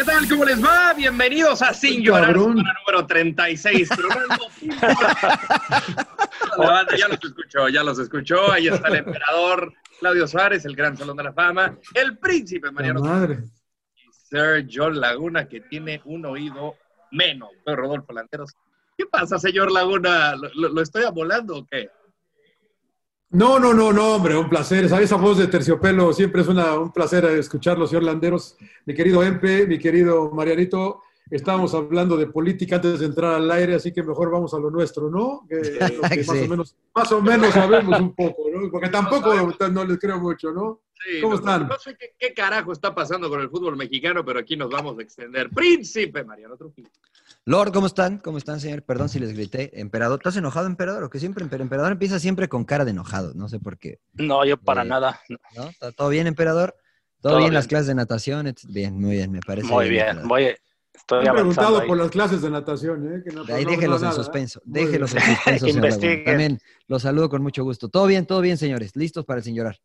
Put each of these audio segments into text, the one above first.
¿Qué tal? ¿Cómo les va? Bienvenidos a Sin Llorar, número 36. La banda ya los escuchó, ya los escuchó. Ahí está el emperador Claudio Suárez, el gran Salón de la Fama, el príncipe Mariano madre. y Sir John Laguna, que tiene un oído menos. Rodolfo Landeros. ¿Qué pasa, señor Laguna? ¿Lo, lo- lo estoy abolando o qué? No, no, no, no, hombre, un placer. Esa, esa voz de terciopelo siempre es una, un placer escucharlo, señor Landeros. Mi querido Empe, mi querido Marianito, estábamos hablando de política antes de entrar al aire, así que mejor vamos a lo nuestro, ¿no? Que lo que más, o menos, más o menos sabemos un poco, ¿no? Porque tampoco no les creo mucho, ¿no? Sí, ¿Cómo no- están? No sé qué, qué carajo está pasando con el fútbol mexicano, pero aquí nos vamos a extender. Príncipe Mariano Trujillo. Lord, ¿cómo están? ¿Cómo están, señor? Perdón si les grité. Emperador, ¿estás enojado, emperador? O que siempre emper- emperador empieza siempre con cara de enojado. No sé por qué. No, yo para Eh, nada. ¿No? ¿Está todo bien, emperador? ¿Todo, Todo bien, bien. las clases de natación? Bien, muy bien, me parece. Muy bien. Voy, estoy avanzando preguntado ahí. por las clases de natación, ¿eh? Que no, De ahí no- déjelos no en nada, ¿eh? suspenso. Muy Déjelos en suspenso. También los saludo con mucho gusto. Todo bien, todo bien, señores. Listos para el sin llorar.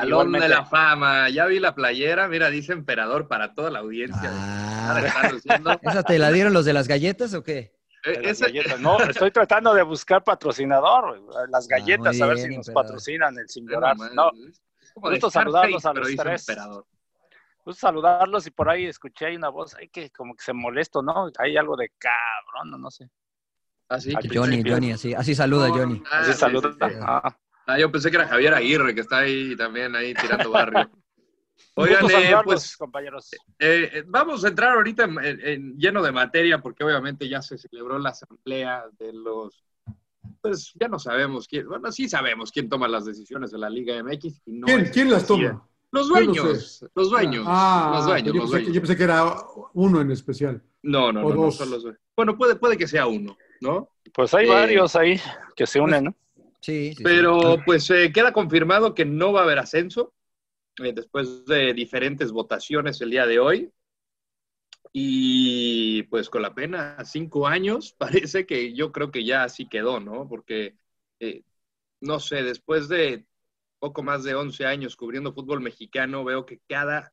Salón Igualmente. de la fama. Ya vi la playera. Mira, dice emperador para toda la audiencia. Ah. ¿Esa te la dieron los de las galletas o qué? Eh, galletas. No, estoy tratando de buscar patrocinador. Las galletas, muy a ver si nos emperador. patrocinan el sin No, gusto saludarlos a los tres. emperador. gusto saludarlos y por ahí escuché ahí una voz, ay, que como que se molesto, ¿no? Hay algo de cabrón, no, sé. Así que- Johnny, principio. Johnny, así, así saluda Johnny. Ah, Así sí, saluda. sí, sí. Ah. Ah, yo pensé que era Javier Aguirre, que está ahí también ahí tirando barrio. Oigan, eh, pues compañeros. eh, eh, vamos a entrar ahorita en, en- en lleno de materia, porque obviamente ya se celebró la asamblea de los. Pues ya no sabemos quién, bueno, sí sabemos quién toma las decisiones de la Liga MX. Y no ¿Quién, quién las toma? Los no dueños, los dueños, Ah, los dueños, yo, los pensé, que- dueños. yo pensé que era uno en especial. No, no, o no, son los dueños. Bueno, puede, puede que sea uno, ¿no? Pues hay eh, varios ahí que se unen, ¿no? Sí, sí, sí. Pero pues eh, queda confirmado que no va a haber ascenso eh, después de diferentes votaciones el día de hoy. Y pues con la pena cinco años, parece que yo creo que ya así quedó, ¿no? Porque, eh, no sé, después de poco más de 11 años cubriendo fútbol mexicano, veo que cada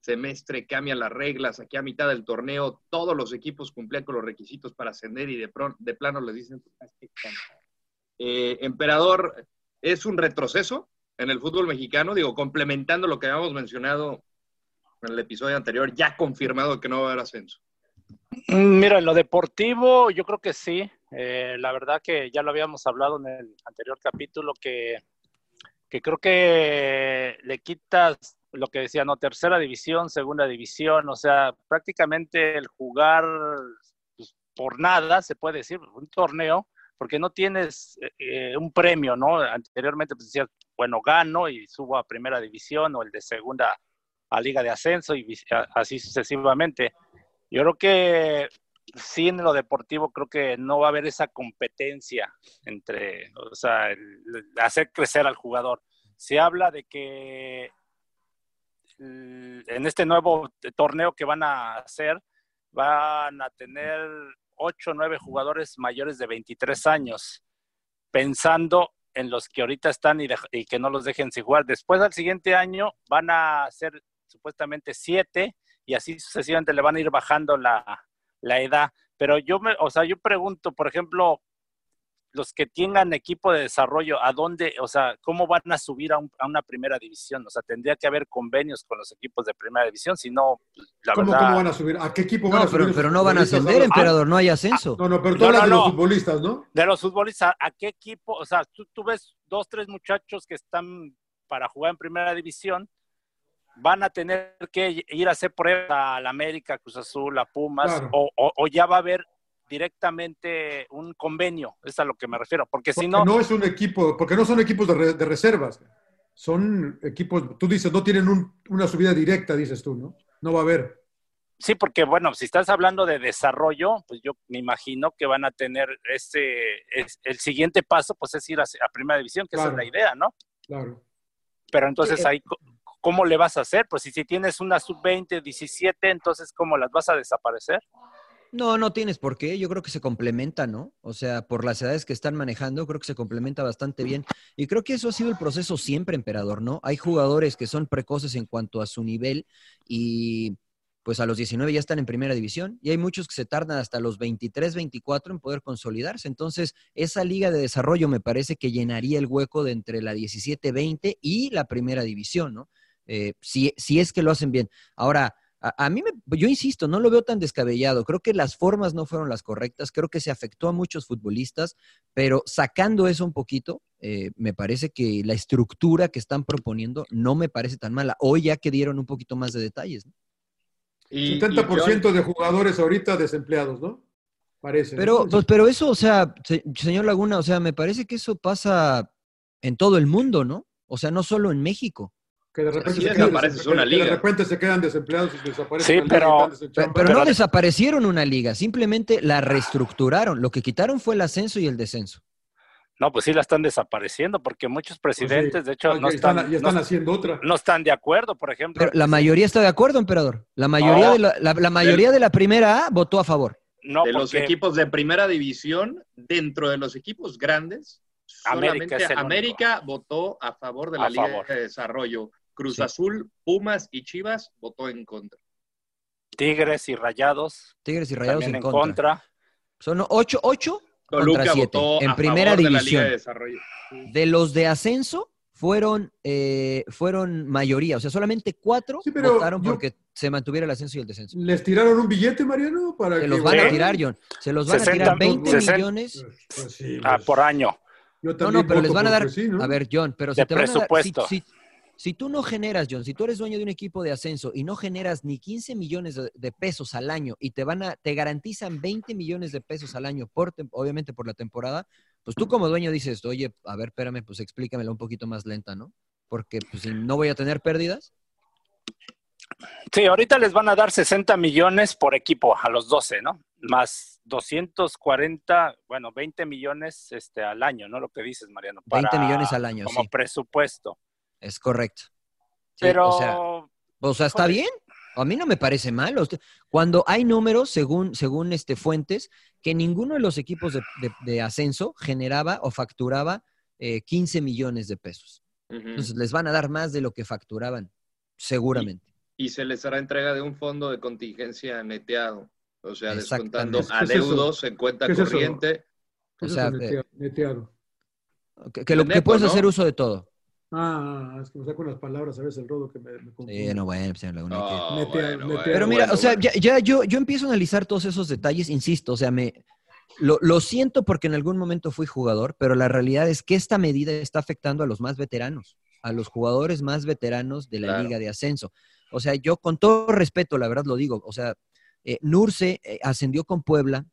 semestre cambian las reglas. Aquí a mitad del torneo todos los equipos cumplían con los requisitos para ascender y de, pro- de plano les dicen, "Ah, qué tonto". Eh, Emperador, ¿es un retroceso en el fútbol mexicano? Digo, complementando lo que habíamos mencionado en el episodio anterior, ya confirmado que no va a haber ascenso. Mm, Mira, en lo deportivo yo creo que sí. Eh, la verdad que ya lo habíamos hablado en el anterior capítulo que, que creo que le quitas lo que decía, ¿no? Tercera división, segunda división, o sea, prácticamente el jugar pues, por nada, se puede decir, un torneo, porque no tienes eh, un premio, ¿no? Anteriormente pues decías, bueno, gano y subo a primera división o el de segunda a liga de ascenso y así sucesivamente. Yo creo que sí en lo deportivo creo que no va a haber esa competencia entre, o sea, hacer crecer al jugador. Se habla de que en este nuevo torneo que van a hacer, van a tener 8 o 9 jugadores mayores de 23 años, pensando en los que ahorita están y, que no los dejen sin jugar. Después al siguiente año van a ser supuestamente 7 y así sucesivamente le van a ir bajando la, la edad. Pero yo me, o sea, yo pregunto, por ejemplo, los que tengan equipo de desarrollo, ¿a dónde, o sea, cómo van a subir a, una primera división? O sea, tendría que haber convenios con los equipos de primera división, si no, pues, la ¿Cómo, verdad... ¿Cómo van a subir? ¿A qué equipo van a subir? Pero, pero no van a ascender, emperador, no hay ascenso. no, no, pero tú hablas de los futbolistas, ¿no? De los futbolistas, ¿a qué equipo? O sea, tú, tú ves dos, tres muchachos que están para jugar en primera división, van a tener que ir a hacer prueba a la América, Cruz Azul, a Pumas, Claro. o, o- o ya va a haber directamente un convenio, es a lo que me refiero, porque si no, no es un equipo, porque no son equipos de, re- de reservas. Son equipos, tú dices, no tienen un- una subida directa, dices tú, ¿no? No va a haber. sí, porque bueno, si estás hablando de desarrollo, pues yo me imagino que van a tener ese, es- el siguiente paso, pues es ir a, a primera división, que esa es la idea, ¿no? Claro. Pero entonces eh. ahí, ¿cómo le vas a hacer? Pues si, si tienes una sub-20, 17, entonces ¿cómo las vas a desaparecer? No, no tienes por qué. Yo creo que se complementa, ¿no? O sea, por las edades que están manejando, creo que se complementa bastante bien. Y creo que eso ha sido el proceso siempre, emperador, ¿no? Hay jugadores que son precoces en cuanto a su nivel y pues a los 19 ya están en primera división y hay muchos que se tardan hasta los 23, 24 en poder consolidarse. Entonces, esa liga de desarrollo me parece que llenaría el hueco de entre la 17-20 y la primera división, ¿no? Eh, si, si es que lo hacen bien. Ahora, a, a mí, me, yo insisto, no lo veo tan descabellado. Creo que las formas no fueron las correctas. Creo que se afectó a muchos futbolistas, pero sacando eso un poquito, eh, me parece que la estructura que están proponiendo no me parece tan mala. Hoy ya que dieron un poquito más de detalles. ¿no? Y, 70% de jugadores ahorita desempleados, ¿no? Parece. ¿no? Pero, pues, pero eso, o sea, se- señor Laguna, o sea, me parece que eso pasa en todo el mundo, ¿no? O sea, no solo en México. Que de repente, se quedan, una que de liga. repente se quedan desempleados y desaparecen. Sí, liga pero-. Pero, Pero- no desaparecieron una liga, simplemente la reestructuraron. Lo que quitaron fue el ascenso y el descenso. No, pues sí la están desapareciendo porque muchos Pues sí. presidentes, de hecho, Ah, no están, están, ya están no, haciendo otra. no están de acuerdo, por ejemplo. Pero la mayoría está de acuerdo, emperador. La mayoría, No. de, la, la- la mayoría de la primera A votó a favor. no, de los equipos de primera división, dentro de los equipos grandes, América solamente América votó a favor de la A Liga favor. de Desarrollo. Cruz Sí. Azul, Pumas y Chivas votó en contra. Tigres y Rayados Tigres y Rayados en en contra. contra. Son ocho, ocho contra Toluca siete. votó En a primera favor de la Liga división. de Desarrollo. De los de ascenso fueron, eh, fueron mayoría. O sea, solamente cuatro Sí, votaron yo- porque se mantuviera el ascenso y el descenso. ¿Les tiraron un billete, Mariano? Para Se que los van a tirar, John. Se los van a 60, tirar 20 60. millones. Pues, pues sí, ah, pues, por año. yo No, no, pero les van a dar. sí, ¿no? A ver, John, pero si De te van a dar. Si, presupuesto. si- si tú no generas, John, si tú eres dueño de un equipo de ascenso y no generas ni 15 millones de, pesos al año y te van a, te garantizan 20 millones de pesos al año, por obviamente por la temporada, pues tú como dueño dices, oye, a ver, espérame, pues explícamela un poquito más lenta, ¿no? Porque pues, si no voy a tener pérdidas. Sí, ahorita les van a dar 60 millones por equipo a los 12, ¿no? Más 240, bueno, 20 millones este, al año, ¿no? Lo que dices, Mariano. 20 millones al año, Como sí. presupuesto. Es correcto. Sí, Pero, o sea, O sea, está bien. A mí no me parece mal. Cuando hay números, según, según este, fuentes, que ninguno de los equipos de, de- de ascenso generaba o facturaba eh, 15 millones de pesos. Entonces les van a dar más de lo que facturaban, seguramente. Y se les hará entrega de un fondo de contingencia neteado. O sea, descontando adeudos en cuenta corriente. ¿Qué O sea, neteado? Que, que lo, que puedes ¿no? hacer uso de todo. Ah, es que me saco unas palabras a veces el rodo que me, me confunde. Sí, no, bueno, pues, señor Laguna, hay que- No, bueno, bueno, Pero mira, bueno, o sea, bueno. ya, ya yo, yo empiezo a analizar todos esos detalles, insisto, o sea, me lo, lo siento porque en algún momento fui jugador, pero la realidad es que esta medida está afectando a los más veteranos. a los jugadores más veteranos de la liga de ascenso. O sea, yo con todo respeto, la verdad lo digo, o sea, eh, Nurse eh, ascendió con Puebla,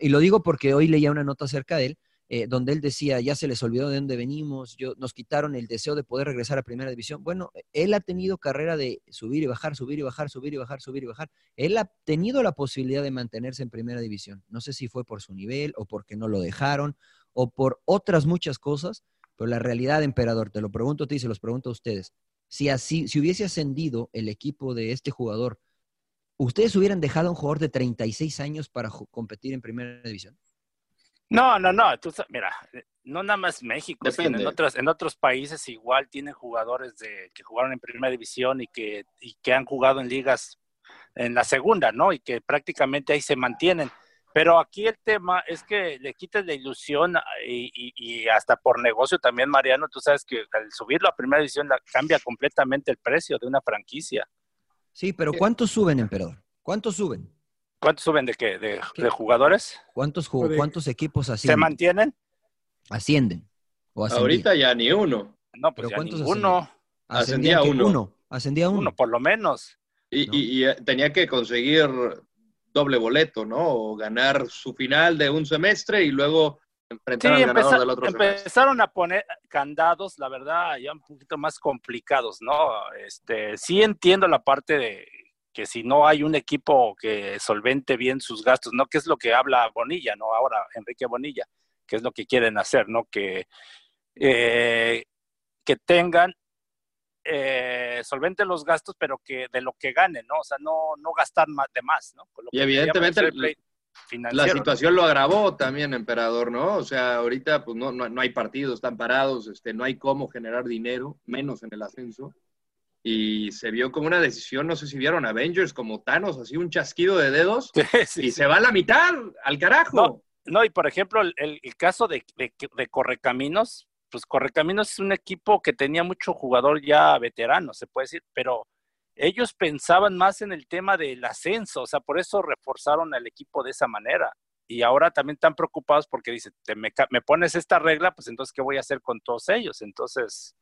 y lo digo porque hoy leía una nota acerca de él, eh, donde él decía, ya se les olvidó de dónde venimos, yo, nos quitaron el deseo de poder regresar a primera división. Bueno, él ha tenido carrera de subir y bajar, subir y bajar, subir y bajar, subir y bajar. Él ha tenido la posibilidad de mantenerse en primera división. No sé si fue por su nivel o porque no lo dejaron o por otras muchas cosas, pero la realidad, emperador, te lo pregunto a ti, se los pregunto a ustedes. Si así, si hubiese ascendido el equipo de este jugador, ¿ustedes hubieran dejado a un jugador de 36 años para competir en primera división? No, no, no. mira, no nada más México, sino en otros, en otros países igual tienen jugadores de, que jugaron en primera división y que, y que han jugado en ligas en la segunda, ¿no? Y que prácticamente ahí se mantienen. Pero aquí el tema es que le quites la ilusión y, y, hasta por negocio también, Mariano, tú sabes que al subirlo a primera división cambia completamente el precio de una franquicia. Sí, pero ¿cuántos suben, emperador? ¿Cuántos suben? ¿Cuántos suben de qué? ¿De, jugadores? ¿Cuántos, ¿Cuántos equipos ascienden? ¿Se mantienen? Ascienden. Ahorita ya ni uno. No, pues ya ninguno. Ascendía, uno. Ascendía uno. Uno, por lo menos. Y, eh, tenía que conseguir doble boleto, ¿no? O ganar su final de un semestre y luego enfrentar al ganador del otro empezaron a poner candados, la verdad, ya un poquito más complicados, ¿no? Este, sí entiendo la parte de que si no hay un equipo que solvente bien sus gastos, ¿no? Que es lo que habla Bonilla, ¿no? Ahora Enrique Bonilla, que es lo que quieren hacer, ¿no? Que, eh, que tengan eh, solvente los gastos, pero que de lo que ganen, ¿no? O sea, no, no gastar más de más, ¿no? y evidentemente la situación lo agravó también, emperador, ¿no? O sea, ahorita pues no, no, no, hay partidos, están parados, este, no hay cómo generar dinero, menos en el ascenso y se vio como una decisión, no sé si vieron Avengers como Thanos, así un chasquido de dedos y se va a la mitad, al carajo. No, y por ejemplo, el, el caso de, de, Correcaminos, pues Correcaminos es un equipo que tenía mucho jugador ya veterano, se puede decir, pero ellos pensaban más en el tema del ascenso, o sea, por eso reforzaron al equipo de esa manera. Y ahora también están preocupados porque dicen, me, me pones esta regla, pues entonces, ¿qué voy a hacer con todos ellos? Entonces,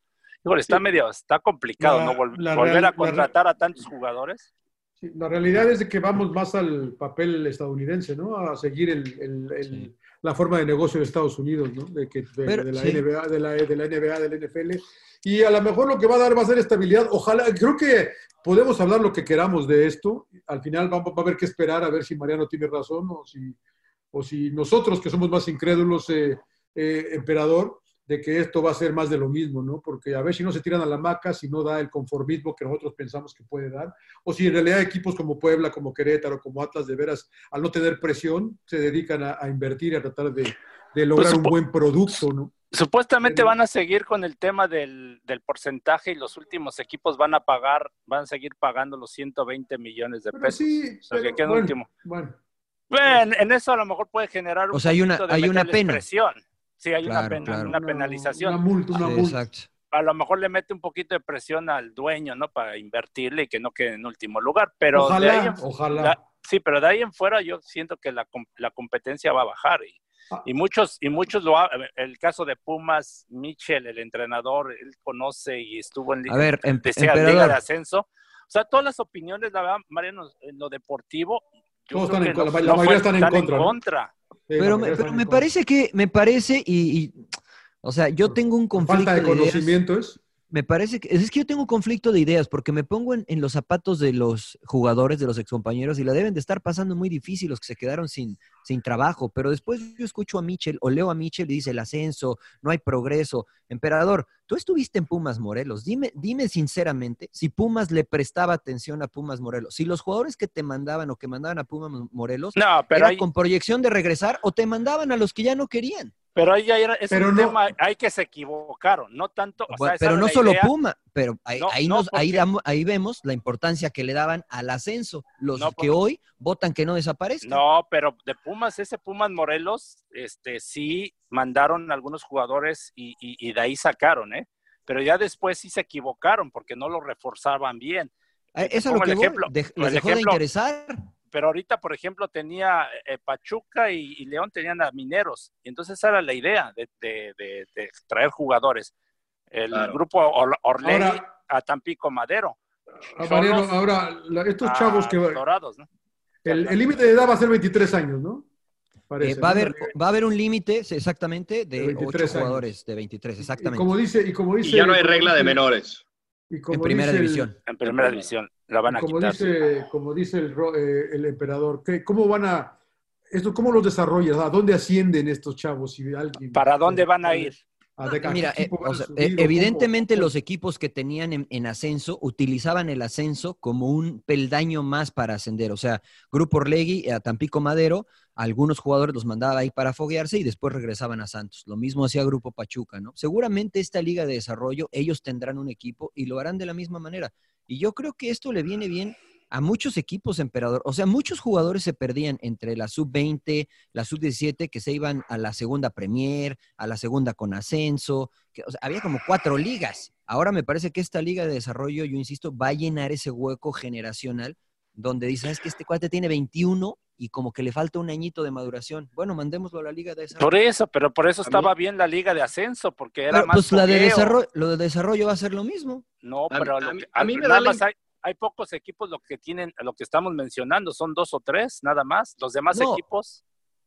está medio, está complicado, ¿no? volver a contratar a tantos jugadores. la realidad es de que vamos más al papel estadounidense, ¿no? A seguir el, la forma de negocio de Estados Unidos, ¿no? De, que, de, la NBA, de, la, de la NBA, del NFL. Y a lo mejor lo que va a dar va a ser estabilidad. Ojalá, creo que podemos hablar lo que queramos de esto. Al final vamos, va a haber que esperar a ver si Mariano tiene razón o si, o si nosotros, que somos más incrédulos, eh, eh, emperador, de que esto va a ser más de lo mismo, ¿no? Porque a ver si no se tiran a la maca, si no da el conformismo que nosotros pensamos que puede dar, o si en realidad equipos como Puebla, como Querétaro, como Atlas, de veras, al no tener presión, se dedican a, invertir y a tratar de, lograr pues un buen producto, ¿no? Supuestamente van a seguir con el tema del, porcentaje y los últimos equipos van a pagar, van a seguir pagando los 120 millones de pesos. Sí, o sea, que último. Bueno. Bueno, en eso a lo mejor puede generar un o sea, hay una, hay una pena. presión. Sí, hay una, una penalización. Una multa, una multa. A lo mejor le mete un poquito de presión al dueño, ¿no? Para invertirle y que no quede en último lugar. Pero ojalá, ojalá. sí, pero de ahí en fuera yo siento que la, la competencia va a bajar. Y, ah. y muchos, y muchos lo el caso de Pumas, Michel, el entrenador, él conoce y estuvo en, a ver, en, Liga de Ascenso. O sea, todas las opiniones, la verdad, Mariano, en lo deportivo, yo creo que la, mayoría están en contra pero, me, pero me parece que, me parece, y, o sea, yo tengo un conflicto. Falta de, conocimiento es. Me parece que es que yo tengo un conflicto de ideas porque me pongo en, los zapatos de los jugadores, de los excompañeros y la deben de estar pasando muy difícil los que se quedaron sin, sin trabajo. Pero después yo escucho a Michel o leo a Michel y dice el ascenso, no hay progreso. Emperador, tú estuviste en Pumas Morelos. Dime, dime sinceramente si Pumas le prestaba atención a Pumas Morelos. Si los jugadores que te mandaban o que mandaban a Pumas Morelos no, pero era con proyección de regresar o te mandaban a los que ya no querían. Pero ahí era, es un tema, hay que se equivocaron, no tanto. pero no solo Puma, pero ahí, ahí, ahí, vemos la importancia que le daban al ascenso, los que hoy votan que no desaparezcan. No, pero de Pumas, ese Pumas Morelos, este sí mandaron algunos jugadores y, y, de ahí sacaron, ¿eh? Pero ya después sí se equivocaron porque no lo reforzaban bien. Eh, eso es lo que ejemplo, les dejó de interesar pero ahorita, por ejemplo, tenía eh, Pachuca y, León tenían a Mineros, y entonces esa era la idea de, traer jugadores. El Claro. grupo Or- Orlegui Ahora- a Tampico Madero. Mariano, Cholos ahora, la- estos a chavos que... Dorados, ¿no? El límite de edad va a ser 23 años, ¿no? Parece, Eh, va, a ¿no? haber, va a haber un límite exactamente De de 23 ocho años. jugadores de 23, Y exactamente. como dice, y como Y dice, ya no hay regla de menores. y como en primera dice división. En primera división. La van a como quitar. dice, como dice el, eh, el emperador, ¿qué- ¿cómo van a esto, cómo los desarrollas? ¿A dónde ascienden estos chavos? Si alguien- ¿Para dónde van a ir? ¿A de- a qué Mira, eh, o sea, subir eh, cómo? evidentemente los equipos que tenían en, en ascenso utilizaban el ascenso como un peldaño más para ascender. O sea, Grupo Orlegui a Tampico Madero, algunos jugadores los mandaba ahí para foguearse y después regresaban a Santos. Lo mismo hacía Grupo Pachuca, ¿no? Seguramente esta liga de desarrollo, ellos tendrán un equipo y lo harán de la misma manera. Y yo creo que esto le viene bien a muchos equipos, emperador. O sea, muchos jugadores se perdían entre la sub-20, la sub-17, que se iban a la segunda Premier, a la segunda con ascenso. Que, había como cuatro ligas. Ahora me parece que esta liga de desarrollo, yo insisto, va a llenar ese hueco generacional donde dice, es que este cuate tiene 21 y como que le falta un añito de maduración. Bueno, mandémoslo a la liga de desarrollo. Por eso, pero por eso estaba bien la liga de ascenso, porque era Pero, más pues la de desarrollo, lo de desarrollo va a ser lo mismo. No, A- pero a lo mí- que- a mí me da la más hay, hay pocos equipos lo que tienen, lo que estamos mencionando, son dos o tres, nada más. Los demás No. equipos,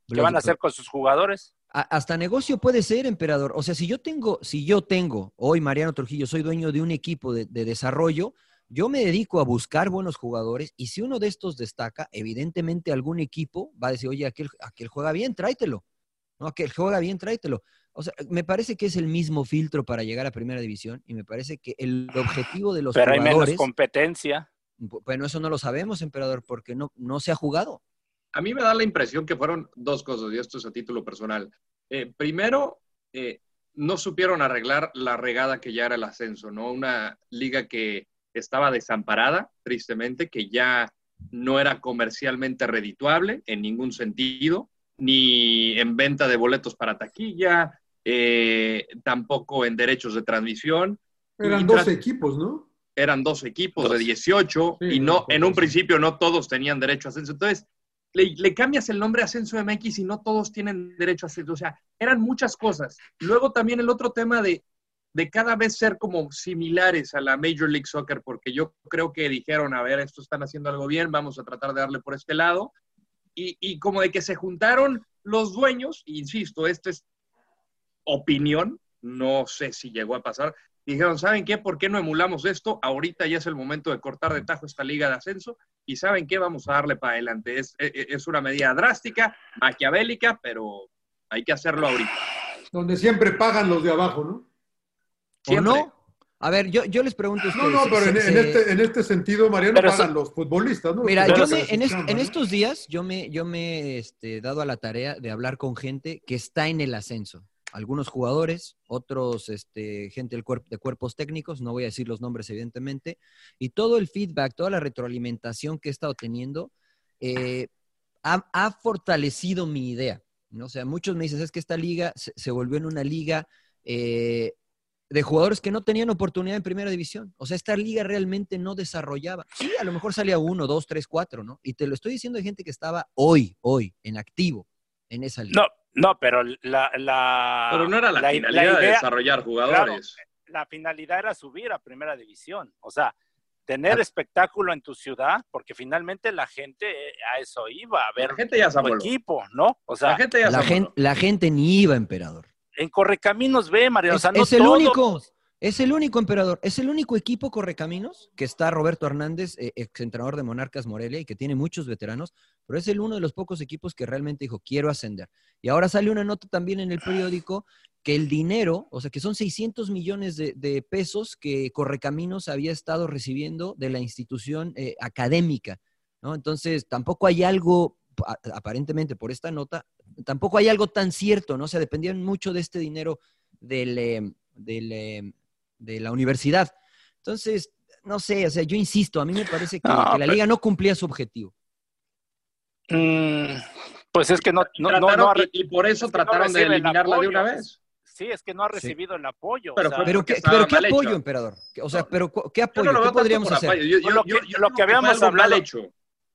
¿qué van a hacer con sus jugadores? A- hasta negocio puede ser, emperador. O sea, si yo tengo, si yo tengo, hoy Mariano Trujillo, soy dueño de un equipo de, de desarrollo, yo me dedico a buscar buenos jugadores y si uno de estos destaca, evidentemente algún equipo va a decir, oye, aquel, aquel juega bien, tráetelo. No, aquel juega bien, tráetelo. O sea, me parece que es el mismo filtro para llegar a primera división y me parece que el objetivo de los Pero hay menos jugadores, competencia. bueno, eso no lo sabemos, emperador, porque no, no se ha jugado. A mí me da la impresión que fueron dos cosas, y esto es a título personal. Eh, primero, eh, no supieron arreglar la regada que ya era el ascenso, ¿no? Una liga que estaba desamparada, tristemente, que ya no era comercialmente redituable en ningún sentido, ni en venta de boletos para taquilla, eh, tampoco en derechos de transmisión. Eran Y 12 tras- equipos, ¿no? eran dos equipos de Dos. 18 Sí, y no, en un principio no todos tenían derecho a ascenso. Entonces, le, le cambias el nombre a Ascenso MX y no todos tienen derecho a ascenso. O sea, eran muchas cosas. Luego también el otro tema de, de cada vez ser como similares a la Major League Soccer, porque yo creo que dijeron, a ver, estos están haciendo algo bien, vamos a tratar de darle por este lado. Y, y como de que se juntaron los dueños, insisto, esta es opinión, no sé si llegó a pasar, dijeron, ¿saben qué? ¿Por qué no emulamos esto? Ahorita ya es el momento de cortar de tajo esta liga de ascenso y ¿saben qué? Vamos a darle para adelante. Es, es- es una medida drástica, maquiavélica, pero hay que hacerlo ahorita. Donde siempre pagan los de abajo, ¿no? ¿O no? A ver, yo, yo les pregunto a No, ustedes. no, pero en, ¿se- en se- este, en este sentido, Mariano, pagan eso- los futbolistas, ¿no? Mira, yo me- en, estos días yo me, yo me he este, dado a la tarea de hablar con gente que está en el ascenso. Algunos jugadores, otros este, gente del cuerpo, de cuerpos técnicos, no voy a decir los nombres evidentemente, y todo el feedback, toda la retroalimentación que he estado teniendo eh, ha, ha fortalecido mi idea. ¿no? O sea, muchos me dicen, es que esta liga se, se volvió en una liga eh, de jugadores que no tenían oportunidad en primera división. O sea, esta liga realmente no desarrollaba. Sí, a lo mejor salía uno, dos, tres, cuatro, ¿no? Y te lo estoy diciendo de gente que estaba hoy, hoy, en activo en esa liga. No, no, pero la, la Pero no era la, la- finalidad la de idea- desarrollar jugadores. la finalidad era subir a primera división. O sea, tener espectáculo en tu ciudad, porque finalmente la gente eh, a eso iba, a ver La gente ya se tu equipo, ¿no? O sea, La gente ya La gente, la gente ni iba, emperador. En Correcaminos ve, María, o Es, sea, no es el todos- único, es el único emperador, es el único equipo correcaminos que está Roberto Hernández, eh, ex entrenador de Monarcas Morelia y que tiene muchos veteranos, pero es el uno de los pocos equipos que realmente dijo, quiero ascender. Y ahora sale una nota también en el periódico que el dinero, o sea, que son 600 millones de, de pesos que Correcaminos había estado recibiendo de la institución eh, académica, ¿no? Entonces, tampoco hay algo, aparentemente por esta nota, tampoco hay algo tan cierto, ¿no? O sea, dependían mucho de este dinero del, del, eh, de la universidad. Entonces, no sé, o sea, yo insisto, a mí me parece que, No, que la pero- liga no cumplía su objetivo. Mm, pues es que no, no, Trataron- no ha re- y, y por eso es trataron de el eliminarla de una vez. Sí, es que no ha recibido el apoyo. o Pero sea, ¿qué, estaba pero ¿qué mal apoyo, hecho. emperador? O sea, pero ¿qué Yo apoyo? no lo ¿Qué podríamos hacer? apoyo. Yo- yo- Lo que- yo- yo lo que habíamos algo mal hablado- hecho.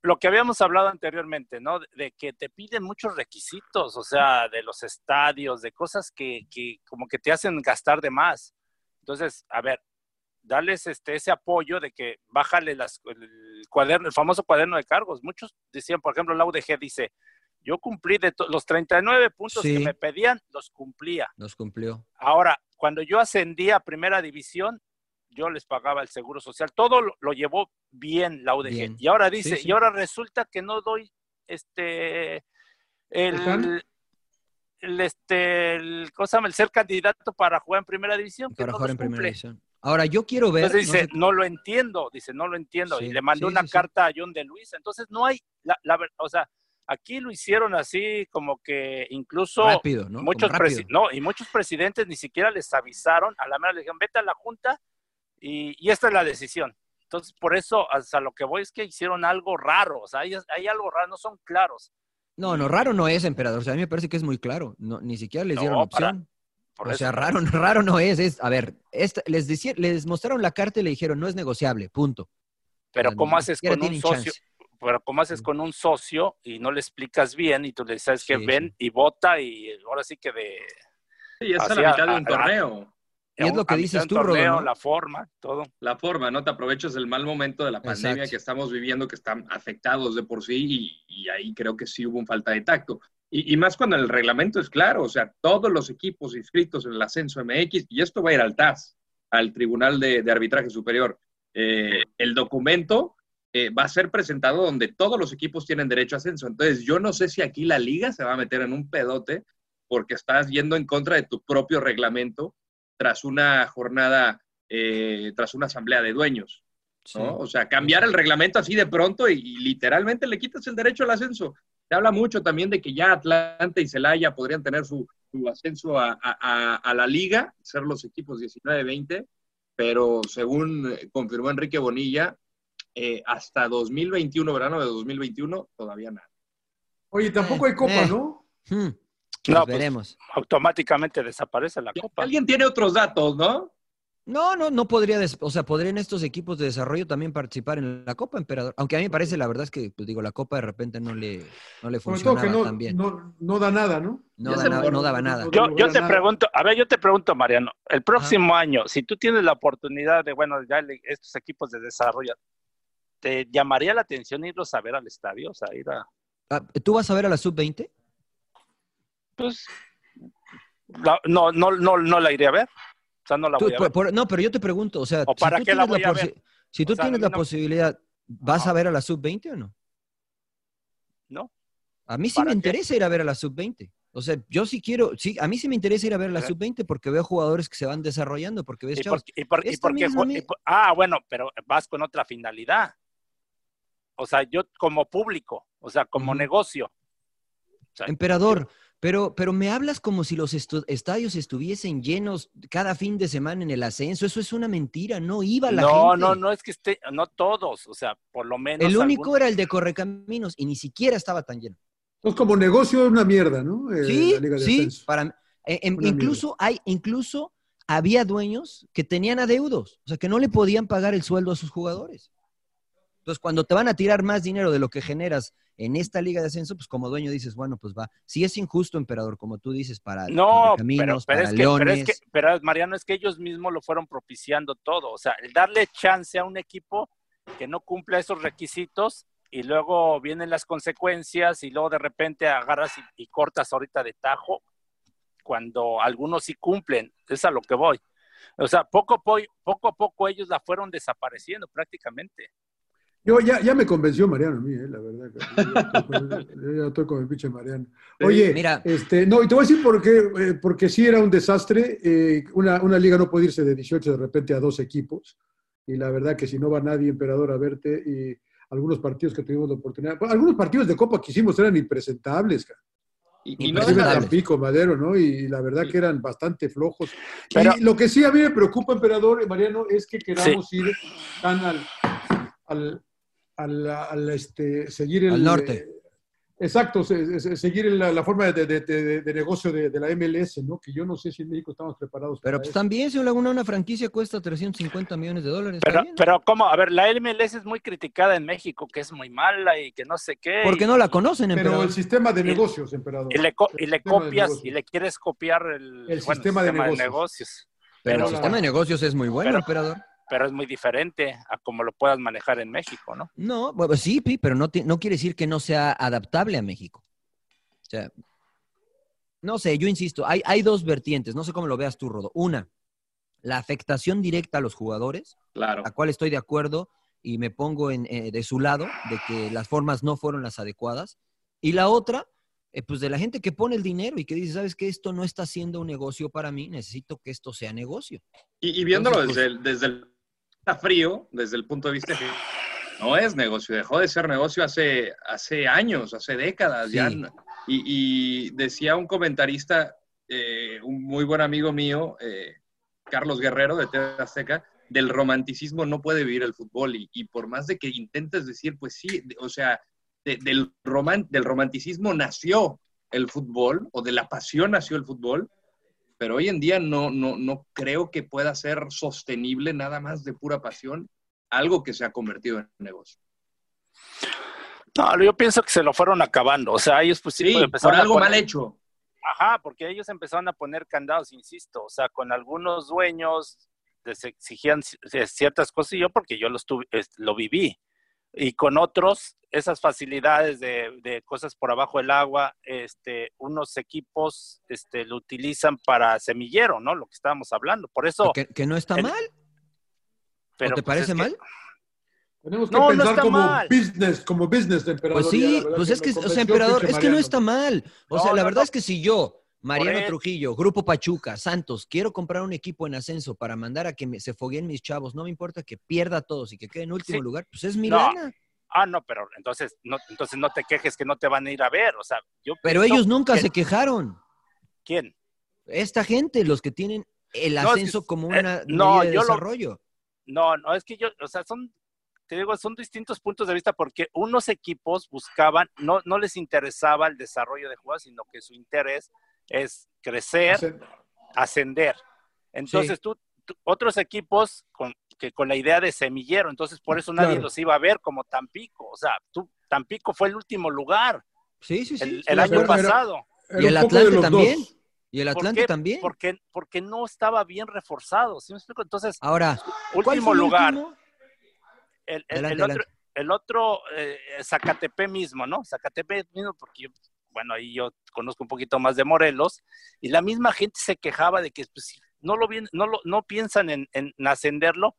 Lo que habíamos hablado anteriormente, ¿no? De que te piden muchos requisitos, o sea, de los estadios, de cosas que, que como que te hacen gastar de más. Entonces, a ver, darles este, ese apoyo de que bájale las, el cuaderno, el famoso cuaderno de cargos. Muchos decían, por ejemplo, la UDG dice, yo cumplí de los 39 puntos Sí. que me pedían, los cumplía. Nos cumplió. Ahora, cuando yo ascendí a primera división, yo les pagaba el seguro social. Todo lo, lo llevó bien la UDG. Bien. Y ahora dice, sí. y ahora resulta que no doy este el, el, este el, ¿cómo se llama? el ser candidato para jugar en primera división, Para jugar en primera división. Ahora, yo quiero ver. Entonces dice, no sé- no lo entiendo, dice, no lo entiendo. Sí, y le mandó una carta a John de Luis. Entonces no hay, la, la o sea, aquí lo hicieron así como que incluso Rápido, ¿no? muchos no, y muchos presidentes ni siquiera les avisaron, a la mera le dijeron, vete a la junta y, y esta es la decisión. Entonces, por eso, hasta lo que voy es que hicieron algo raro, o sea, hay, hay algo raro, no son claros. No, no, raro no es, emperador. O sea, a mí me parece que es muy claro. No, ni siquiera les No, dieron opción. o eso- sea, raro, raro no es. es a ver, esta- les, decí- les mostraron la carta y le dijeron, no es negociable, punto. Pero O sea, ¿cómo haces con un socio? chance. Pero ¿cómo haces con un socio y no le explicas bien y tú le dices que Sí, ven y vota y ahora sí que de... Sí, es a la mitad de un a- a- torneo. Y es lo que dices tú, Rodo, torneo, ¿no? La forma, todo. La forma, ¿no? Te aprovechas el mal momento de la pandemia Exacto. que estamos viviendo, que están afectados de por sí, y, y ahí creo que sí hubo un falta de tacto. Y, y más cuando el reglamento es claro, o sea, todos los equipos inscritos en el ascenso MX, y esto va a ir al TAS, al Tribunal de, de Arbitraje Superior. Eh, el documento eh, va a ser presentado donde todos los equipos tienen derecho a ascenso. Entonces, yo no sé si aquí la liga se va a meter en un pedote porque estás yendo en contra de tu propio reglamento tras una jornada, eh, tras una asamblea de dueños. ¿no? O sea, cambiar el reglamento así de pronto y, y literalmente le quitas el derecho al ascenso. Se habla mucho también de que ya Atlanta y Celaya podrían tener su, su ascenso a, a- a- a la liga, ser los equipos 19-20, pero según eh, confirmó Enrique Bonilla, eh, hasta 2021, verano de 2021, todavía nada. Oye, tampoco hay copa, Eh. ¿no? Hmm, No, pues pues, veremos. automáticamente desaparece la copa. Alguien tiene otros datos, ¿no? No, no, no podría, des- o sea, podrían estos equipos de desarrollo también participar en la Copa Emperador. Aunque a mí me parece, la verdad es que, pues digo, la Copa de repente no le, no le funcionaba no, tan bien. no, no da nada, ¿no? No, da nada- daba nada. Yo, te nada. pregunto, a ver, yo te pregunto, Mariano, el próximo año, si tú tienes la oportunidad de, bueno, ya le- estos equipos de desarrollo, ¿te llamaría la atención irlos a ver al estadio? O sea, ir a... Ah, ¿Tú vas a ver a la Sub-20? Pues, la- no, no, no, no la iré a ver. O sea, no la Tú, voy a ver. por- no, pero yo te pregunto, o sea, ¿O para tú qué la tienes voy a posi- ver? si tú O sea, a tienes la no- posibilidad, ¿vas a ver a la Sub-20 o no? No. A mí sí ¿Para me qué? interesa ir a ver a la Sub-20. O sea, yo sí quiero, sí, a mí sí me interesa ir a ver a la Ajá. Sub-20 porque veo jugadores que se van desarrollando, porque ves ¿Y por, chavos. y por- y por por- ah, bueno, pero vas con otra finalidad. O sea, yo como público, o sea, como negocio. O sea, Emperador, pero, pero me hablas como si los estu- estadios estuviesen llenos cada fin de semana en el ascenso. Eso es una mentira, no iba la no, gente. no, no es que esté, no todos, o sea, por lo menos. El único algún- era el de Correcaminos y ni siquiera estaba tan lleno. Entonces, como negocio es una mierda, ¿no? Eh, Sí, la Liga de sí, Ascenso. para, eh, em- incluso hay, incluso había dueños que tenían adeudos, o sea, que no le podían pagar el sueldo a sus jugadores. Entonces, cuando te van a tirar más dinero de lo que generas en esta liga de ascenso, pues como dueño dices, bueno, pues va. Si es injusto, emperador, como tú dices, para No, pero, Caminos, pero, para es que, pero es que, pero Mariano, es que ellos mismos lo fueron propiciando todo. O sea, el darle chance a un equipo que no cumpla esos requisitos y luego vienen las consecuencias y luego de repente agarras y, y cortas ahorita de tajo cuando algunos sí cumplen. Es a lo que voy. O sea, poco a poco ellos la fueron desapareciendo prácticamente. Yo ya, ya me convenció Mariano a mí, eh, la verdad. Yo ya estoy con, el pinche Mariano. Oye, Mira. este, no, y te voy a decir por qué, eh, porque sí era un desastre. eh, una, una liga no puede irse de 18 de repente a dos equipos. Y la verdad que si no va nadie, emperador, a verte, y algunos partidos que tuvimos la oportunidad, bueno, algunos partidos de Copa que hicimos eran impresentables, cara. Y, y no Tampico, Madero, ¿no? Y la verdad que eran bastante flojos. Pero- y lo que sí a mí me preocupa, emperador, Mariano, es que queramos ir tan al, al, al, al, este, seguir el... Al norte. eh, exacto, se- se- seguir la, la forma de, de- de- de negocio de, de la MLS, ¿no? Que yo no sé si en México estamos preparados Pero para pues eso. también, señor Laguna, una franquicia cuesta 350 millones de dólares. Pero, pero ¿cómo? A ver, la MLS es muy criticada en México, que es muy mala y que no sé qué. Porque y- no la conocen, Pero emperador. el sistema de negocios, emperador. y le, co- y copias y le quieres copiar el, El bueno, sistema de negocios. Pero, el sistema de negocios es muy bueno, emperador. Pero es muy diferente a como lo puedas manejar en México, ¿no? No, bueno, sí, Pi, pero no, no quiere decir que no sea adaptable a México. O sea, no sé, yo insisto, hay, hay dos vertientes, no sé cómo lo veas tú, Rodo. Una, la afectación directa a los jugadores, claro. a cual estoy de acuerdo y me pongo en, eh, de su lado, de que las formas no fueron las adecuadas. Y la otra, eh, pues de la gente que pone el dinero y que dice, sabes que esto no está siendo un negocio para mí, necesito que esto sea negocio. Y, viéndolo desde, el, desde el frío, desde el punto de vista que no es negocio, dejó de ser negocio hace, hace años, hace décadas ya. Y, decía un comentarista, eh, un muy buen amigo mío, Carlos Guerrero de TV Azteca, del romanticismo no puede vivir el fútbol y, por más de que intentes decir, pues sí, o sea, del, del romanticismo nació el fútbol o de la pasión nació el fútbol, pero hoy en día no, no, no creo que pueda ser sostenible nada más de pura pasión algo que se ha convertido en negocio. No, yo pienso que se lo fueron acabando. O sea, ellos pues sí, por algo mal hecho. Ajá, porque ellos empezaron a poner candados, insisto, o sea, con algunos dueños les exigían ciertas cosas y yo porque yo los tuve, lo viví. Y con otros, esas facilidades de, cosas por abajo del agua, este, unos equipos este, lo utilizan para semillero, ¿no? Lo que estábamos hablando. Por eso... Que, no está mal. Pero, ¿Te pues, parece mal? Tenemos que pensar como business, como business de emperador. Pues sí, pues es que, o sea, emperador, es que no está mal. O sea, la verdad es que si yo, Mariano Trujillo, Grupo Pachuca, Santos, quiero comprar un equipo en ascenso para mandar a que se fogueen mis chavos, no me importa que pierda a todos y que quede en último lugar, pues es mi lana. Ah, no, pero entonces no, entonces no te quejes que no te van a ir a ver, o sea, yo Pero ellos nunca se quejaron. ¿Quién? Esta gente, los que tienen el ascenso como una eh, de desarrollo. no, no, es que yo, o sea, son te digo, son distintos puntos de vista porque unos equipos buscaban, no, no les interesaba el desarrollo de jugadores, sino que su interés es crecer, ascender. Entonces tú, otros equipos con, que con la idea de semillero, entonces por eso nadie los iba a ver como Tampico. O sea, tú, Tampico fue el último lugar. Sí, sí, sí. El, año pasado. y el Atlante también. Y el Atlante también. Porque, porque no estaba bien reforzado. ¿Sí me explico? Entonces, ahora, último lugar el, otro, el otro eh, Zacatepec mismo, ¿no? Zacatepec mismo, porque yo, bueno, ahí yo conozco un poquito más de Morelos, y la misma gente se quejaba de que pues, no, lo, no, lo, no piensan en, ascenderlo,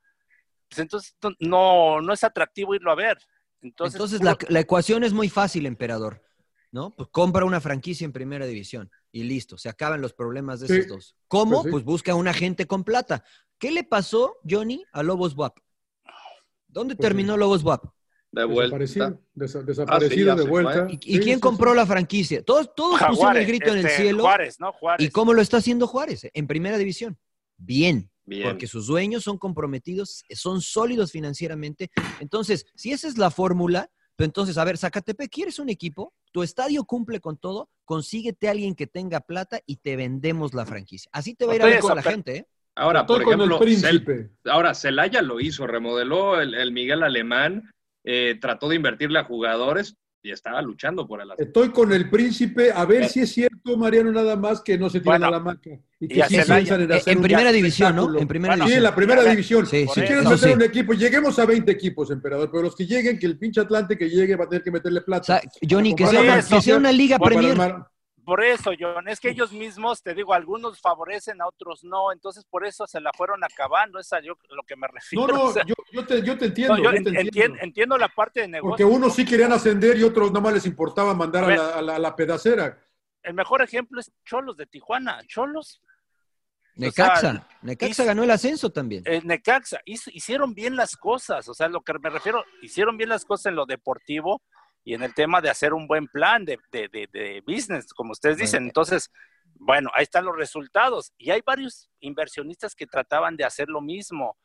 pues entonces no, no es atractivo irlo a ver. Entonces, entonces la, ecuación es muy fácil, emperador. ¿no? Pues compra una franquicia en primera división y listo, se acaban los problemas de esos dos. ¿Cómo? Pues, pues, busca un agente con plata. ¿Qué le pasó, Johnny, a Lobos WAP? ¿Dónde pues terminó Lobos WAP? De vuelta. Desaparecido, ah, de vuelta. ¿Y, quién compró la franquicia? Todos, todos pusieron el grito en el este, cielo. Juárez, ¿no? Juárez. ¿Y cómo lo está haciendo Juárez? En primera división. Bien, Bien. Porque sus dueños son comprometidos, son sólidos financieramente. Entonces, si esa es la fórmula, pues entonces, a ver, Zacatepec, ¿quieres un equipo? Tu estadio cumple con todo, consíguete a alguien que tenga plata y te vendemos la franquicia. Así te va a ir a ver con la gente, ¿eh? Ahora, por ejemplo, ahora Celaya lo hizo, remodeló el, Miguel Alemán, eh, trató de invertirle a jugadores y estaba luchando por el Estoy con el príncipe, a ver si es cierto, Mariano, nada más que no se tiran a la marca. Y que sí piensan en hacer En primera división, ¿no? En primera división. Sí, en la primera división. si quieres meter un equipo, lleguemos a 20 equipos, emperador, pero los que lleguen, que el pinche Atlante que llegue va a tener que meterle plata. Johnny, que sea, una liga Premier. Por eso, John, es que ellos mismos, te digo, algunos favorecen, a otros no, entonces por eso se la fueron acabando, esa yo lo que me refiero. No, no, yo, te, entiendo. yo, entiendo. la parte de negocio. Porque unos sí querían ascender y otros no más les importaba mandar a, la, pedacera. El mejor ejemplo es Cholos de Tijuana. Cholos. Necaxa. Necaxa ganó el ascenso también. Eh, Necaxa. hicieron bien las cosas, o sea, lo que me refiero, hicieron bien las cosas en lo deportivo y en el tema de hacer un buen plan de, de, business, como ustedes dicen. Entonces, bueno, ahí están los resultados. Y hay varios inversionistas que trataban de hacer lo mismo.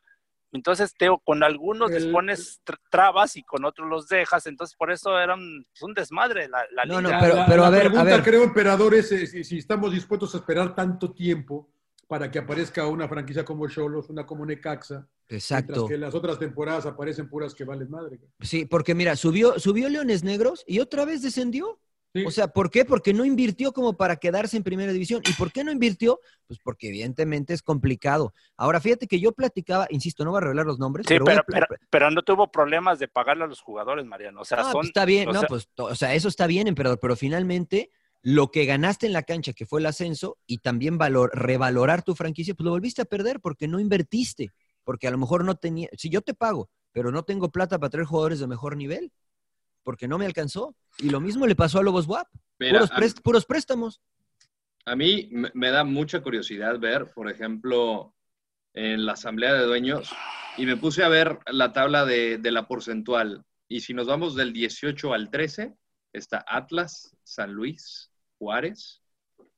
Entonces, Teo, con algunos les pones trabas y con otros los dejas. Entonces, por eso era un, pues, desmadre la, la no, No, pero, pero a ver, pregunta, creo, emperador, es si, si, estamos dispuestos a esperar tanto tiempo para que aparezca una franquicia como Cholos, una como Necaxa. Exacto. Mientras que las otras temporadas aparecen puras que valen madre. Sí, porque mira, subió, subió Leones Negros y otra vez descendió. O sea, ¿por qué? Porque no invirtió como para quedarse en primera división. ¿Y por qué no invirtió? Pues porque evidentemente es complicado. Ahora, fíjate que yo platicaba, insisto, no voy a revelar los nombres, Sí, pero, a pero, pla- pero, pero no tuvo problemas de pagarle a los jugadores, Mariano. O sea, Ah, son, pues está bien, o no, sea, pues, o sea, eso está bien, emperador, pero finalmente lo que ganaste en la cancha, que fue el ascenso, y también valor, revalorar tu franquicia, pues lo volviste a perder porque no invertiste, porque a lo mejor no tenía, si yo te pago, pero no tengo plata para traer jugadores de mejor nivel, porque no me alcanzó. Y lo mismo le pasó a Lobos WAP, Mira, puros, puros préstamos. A mí me me da mucha curiosidad ver, por ejemplo, en la asamblea de dueños, y me puse a ver la tabla de, de la porcentual. Y si nos vamos del 18 al 13, está Atlas, San Luis, Juárez,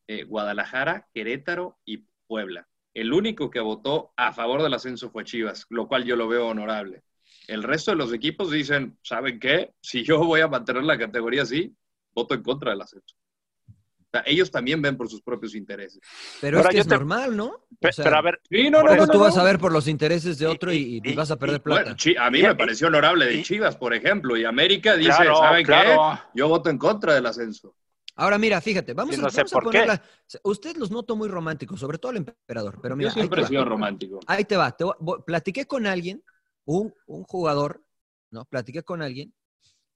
eh, Guadalajara, Querétaro y Puebla. El único que votó a favor del ascenso fue Chivas, lo cual yo lo veo honorable. El resto de los equipos dicen, ¿saben qué? Si yo voy a mantener la categoría así, voto en contra del ascenso. O sea, ellos también ven por sus propios intereses. Pero Ahora es que es te- normal, ¿no? pe- O sea, pero a ver, Sí, no, ¿a no, tú no, vas a ver por los intereses de otro y, y vas a perder plata. Bueno, a mí me pareció honorable de Chivas, por ejemplo, y América dice, Claro, ¿saben claro. qué? Yo voto en contra del ascenso. Ahora mira, fíjate, vamos, Sí, a, vamos a por qué. ponerla. Usted los noto muy románticos, sobre todo el emperador, pero mira, Yo siempre ahí he te va. sido romántico. Ahí te va. te voy- voy- platiqué con alguien, un, un jugador, ¿no? Platiqué con alguien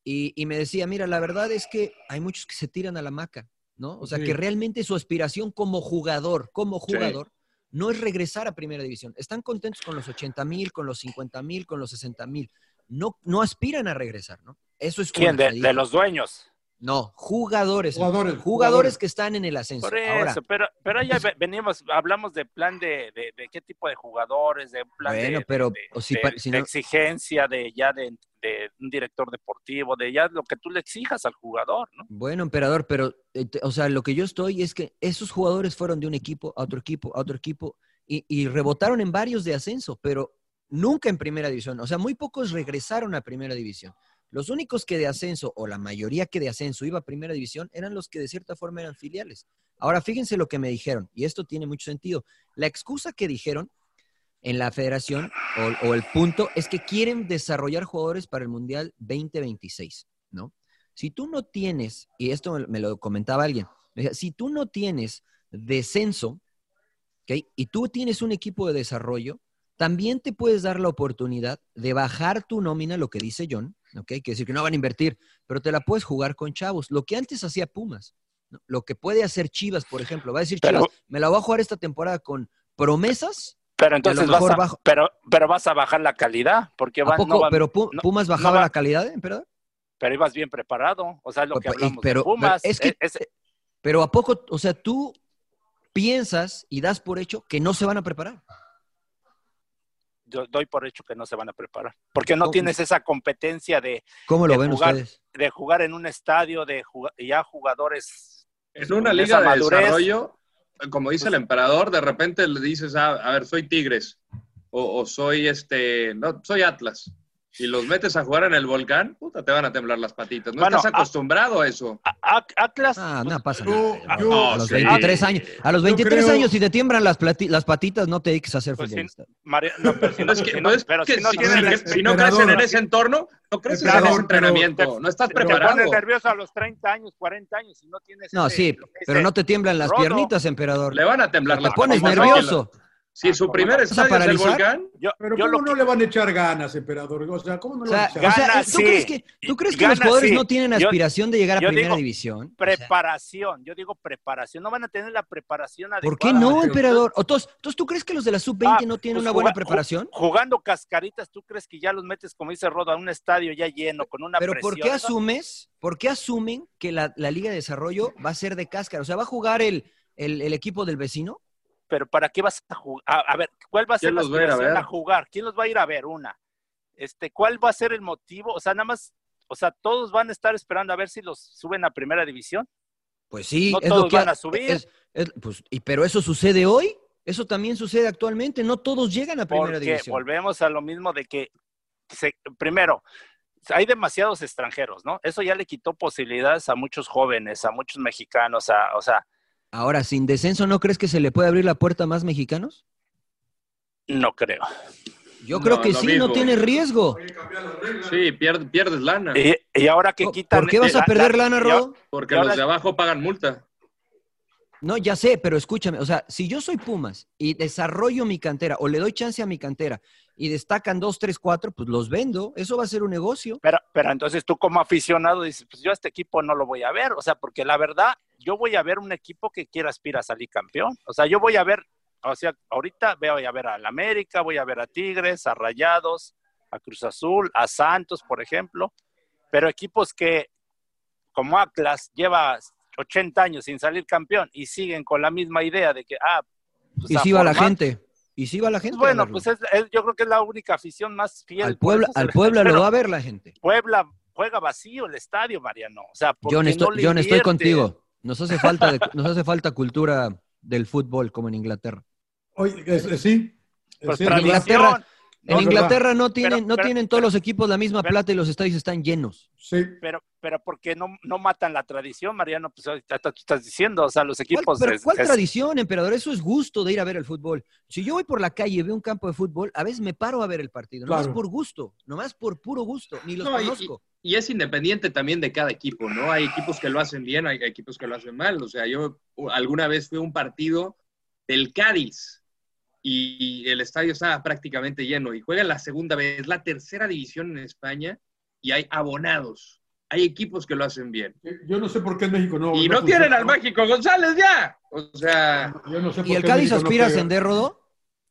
y, y me decía, mira, la verdad es que hay muchos que se tiran a la maca, ¿no? O sea, Sí. que realmente su aspiración como jugador, como Sí. jugador, no es regresar a primera división. Están contentos con los 80 mil, con los 50 mil, con los 60 mil. No, no aspiran a regresar, ¿no? Eso es ¿quién? De, los dueños. No, jugadores. Jugadores, Jugadores, jugadores. que están en el ascenso. Por eso, Ahora, pero, pero ya ve- venimos, hablamos de plan de, de, de qué tipo de jugadores, de un plan Bueno, de, pero, o si si de no- exigencia, de ya de, de un director deportivo, de ya lo que tú le exijas al jugador, ¿no? Bueno, emperador, pero, eh, o sea, lo que yo estoy es que esos jugadores fueron de un equipo a otro equipo, a otro equipo, y, y rebotaron en varios de ascenso, pero nunca en primera división. O sea, muy pocos regresaron a primera división. Los únicos que de ascenso, o la mayoría que de ascenso iba a primera división, eran los que de cierta forma eran filiales. Ahora, fíjense lo que me dijeron, y esto tiene mucho sentido. La excusa que dijeron en la federación, o, o el punto, es que quieren desarrollar jugadores para el Mundial 2026, ¿no? Si tú no tienes, y esto me- lo comentaba alguien, si tú no tienes descenso, ¿ok? Y tú tienes un equipo de desarrollo, también te puedes dar la oportunidad de bajar tu nómina, lo que dice John, ¿ok? Quiere decir que no van a invertir, pero te la puedes jugar con chavos. Lo que antes hacía Pumas, ¿no? lo que puede hacer Chivas, por ejemplo, va a decir Pero- Chivas, me la voy a jugar esta temporada con promesas. Pero a entonces vas a, bajo- pero, pero vas a bajar la calidad, porque ¿A van, poco? no van- pero no- Pumas no bajaba va- la calidad, ¿eh, emperador? pero ibas bien preparado, o sea, lo que hablamos pero, de Pumas. pero es que, es- eh, pero a poco, o sea, tú piensas y das por hecho que no se van a preparar. yo doy por hecho que no se van a preparar, porque no ¿Cómo? tienes esa competencia de, ¿Cómo lo de ven jugar, ustedes? de jugar en un estadio, de jugar, ya jugadores En una liga de madurez. desarrollo, como dice el emperador, de repente le dices, ah, a ver, soy Tigres, o, o soy este, no, soy Atlas, y los metes a jugar en el volcán, puta, te van a temblar las patitas. No Bueno, estás acostumbrado a eso. A- Atlas, Ah, no pasa nada. yo- a los sí. 23 años, a los Yo 23 creo- años, si te tiemblan las, plati- las patitas, no te dediques a ser Pues futbolista. Mario- no, pero si No no, es que, si no no- es pero que si no si, si- si crecen en ese entorno, no creces en ese entrenamiento, pero- no estás te preparado. pones nervioso a los 30 años, 40 años y no tienes No, ese- sí, ese pero no te tiemblan las rodo. piernitas, emperador. Le van a temblar Te las pones patitas. nervioso. Si su primer ¿Vas a estadio es el volcán, Yo, Pero yo ¿cómo lo no que- le van a echar ganas, emperador? O sea, ¿cómo no O le van a echar o sea, Ganas, ¿tú sí. crees que, tú crees que los jugadores sí. no tienen Yo- aspiración de llegar a primera digo, división? O sea, preparación, yo digo preparación, no van a tener la preparación ¿Por qué adecuada. no, emperador? O Entonces, entonces, ¿tú crees que los de la sub-20 Ah, no tienen pues una buena preparación? ju- Jugando cascaritas, ¿tú crees que ya los metes, como dice Rodo, a un estadio ya lleno, con una Pero presión? ¿por qué asumes, por qué asumen que la, la Liga de Desarrollo va a ser de cáscara? O sea, ¿va a jugar el, el, el equipo del vecino? Pero ¿para qué vas a jugar? A, a ver, ¿cuál va a ser ¿Quién la a a aspiración ver? a jugar? ¿Quién los va a ir a ver? Una. Este, ¿Cuál va a ser el motivo? O sea, nada más, o sea, todos van a estar esperando a ver si los suben a primera división. Pues sí, No es todos lo que van a subir. es- es- pues, y, pero eso sucede hoy, eso también sucede actualmente, no todos llegan a primera Porque división. volvemos a lo mismo de que, se- primero, hay demasiados extranjeros, ¿no? Eso ya le quitó posibilidades a muchos jóvenes, a muchos mexicanos, a, o sea, Ahora, sin descenso, ¿no crees que se le puede abrir la puerta a más mexicanos? no creo. Yo creo No, que sí, mismo. no tiene riesgo. Sí, pier- pierdes lana. Y, y ahora que quitan. ¿Por qué vas a la- perder la- lana, Rodo? Porque ahora- los de abajo pagan multa. No, ya sé, pero escúchame, o sea, si yo soy Pumas y desarrollo mi cantera o le doy chance a mi cantera y destacan dos, tres, cuatro, pues los vendo. Eso va a ser un negocio. Pero, pero entonces tú como aficionado dices, pues yo a este equipo no lo voy a ver. O sea, porque la verdad, yo voy a ver un equipo que quiera aspirar a salir campeón. O sea, yo voy a ver, o sea, ahorita voy a ver al América, voy a ver a Tigres, a Rayados, a Cruz Azul, a Santos, por ejemplo. Pero equipos que, como Atlas, lleva 80 años sin salir campeón y siguen con la misma idea de que, ah, pues y si va la gente. Y si va la gente. Bueno, pues es- es- yo creo que es la única afición más fiel. al Puebla, al Puebla lo va a ver la gente. Puebla juega vacío el estadio, Mariano. O sea, estoy, no le John, estoy contigo. Nos hace falta, de- nos hace falta cultura del fútbol como en Inglaterra. Oye, es- es- sí. Pues Sí, En. Inglaterra, en Inglaterra verdad. no tienen, Pero- no pero- tienen todos pero- los equipos la misma pero- plata y los estadios están llenos. Sí. Pero, pero porque no, no matan la tradición, Mariano, pues ahorita tú estás diciendo, o sea, los equipos... ¿Cuál, pero es- ¿cuál es- tradición, emperador? Eso es gusto de ir a ver el fútbol. Si yo voy por la calle y veo un campo de fútbol, a veces me paro a ver el partido, nomás Claro. por gusto, nomás por puro gusto, ni los No, y- conozco. Y es independiente también de cada equipo, ¿no? Hay equipos que lo hacen bien, hay equipos que lo hacen mal. O sea, yo alguna vez fui a un partido del Cádiz y el estadio estaba prácticamente lleno y juega la segunda vez, la tercera división en España y hay abonados. Hay equipos que lo hacen bien. Yo no sé por qué en México no. Y no tienen al mágico González ya. O sea, Yo no sé por ¿Y el qué Cádiz no aspira a ascender, Rodó?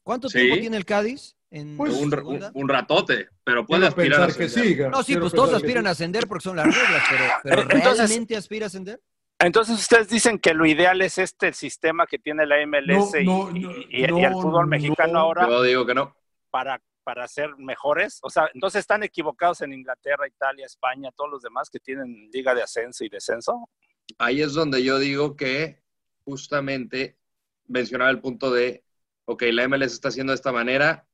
¿Cuánto Sí. tiempo tiene el Cádiz? En Pues, un, segunda? un- un ratote, pero puede aspirar a que ascender. siga. No, sí, Quiero pues todos aspiran a ascender porque son las reglas, pero, pero Entonces- ¿realmente aspira a ascender? Entonces ustedes dicen que lo ideal es este el sistema que tiene la MLS y- No, no, y, no, y- y el fútbol mexicano no. ahora Yo digo que no. para, para ser mejores. O sea, entonces están equivocados en Inglaterra, Italia, España, todos los demás que tienen liga de ascenso y descenso. ahí es donde yo digo que justamente mencionaba el punto de, ok, la MLS está haciendo de esta manera,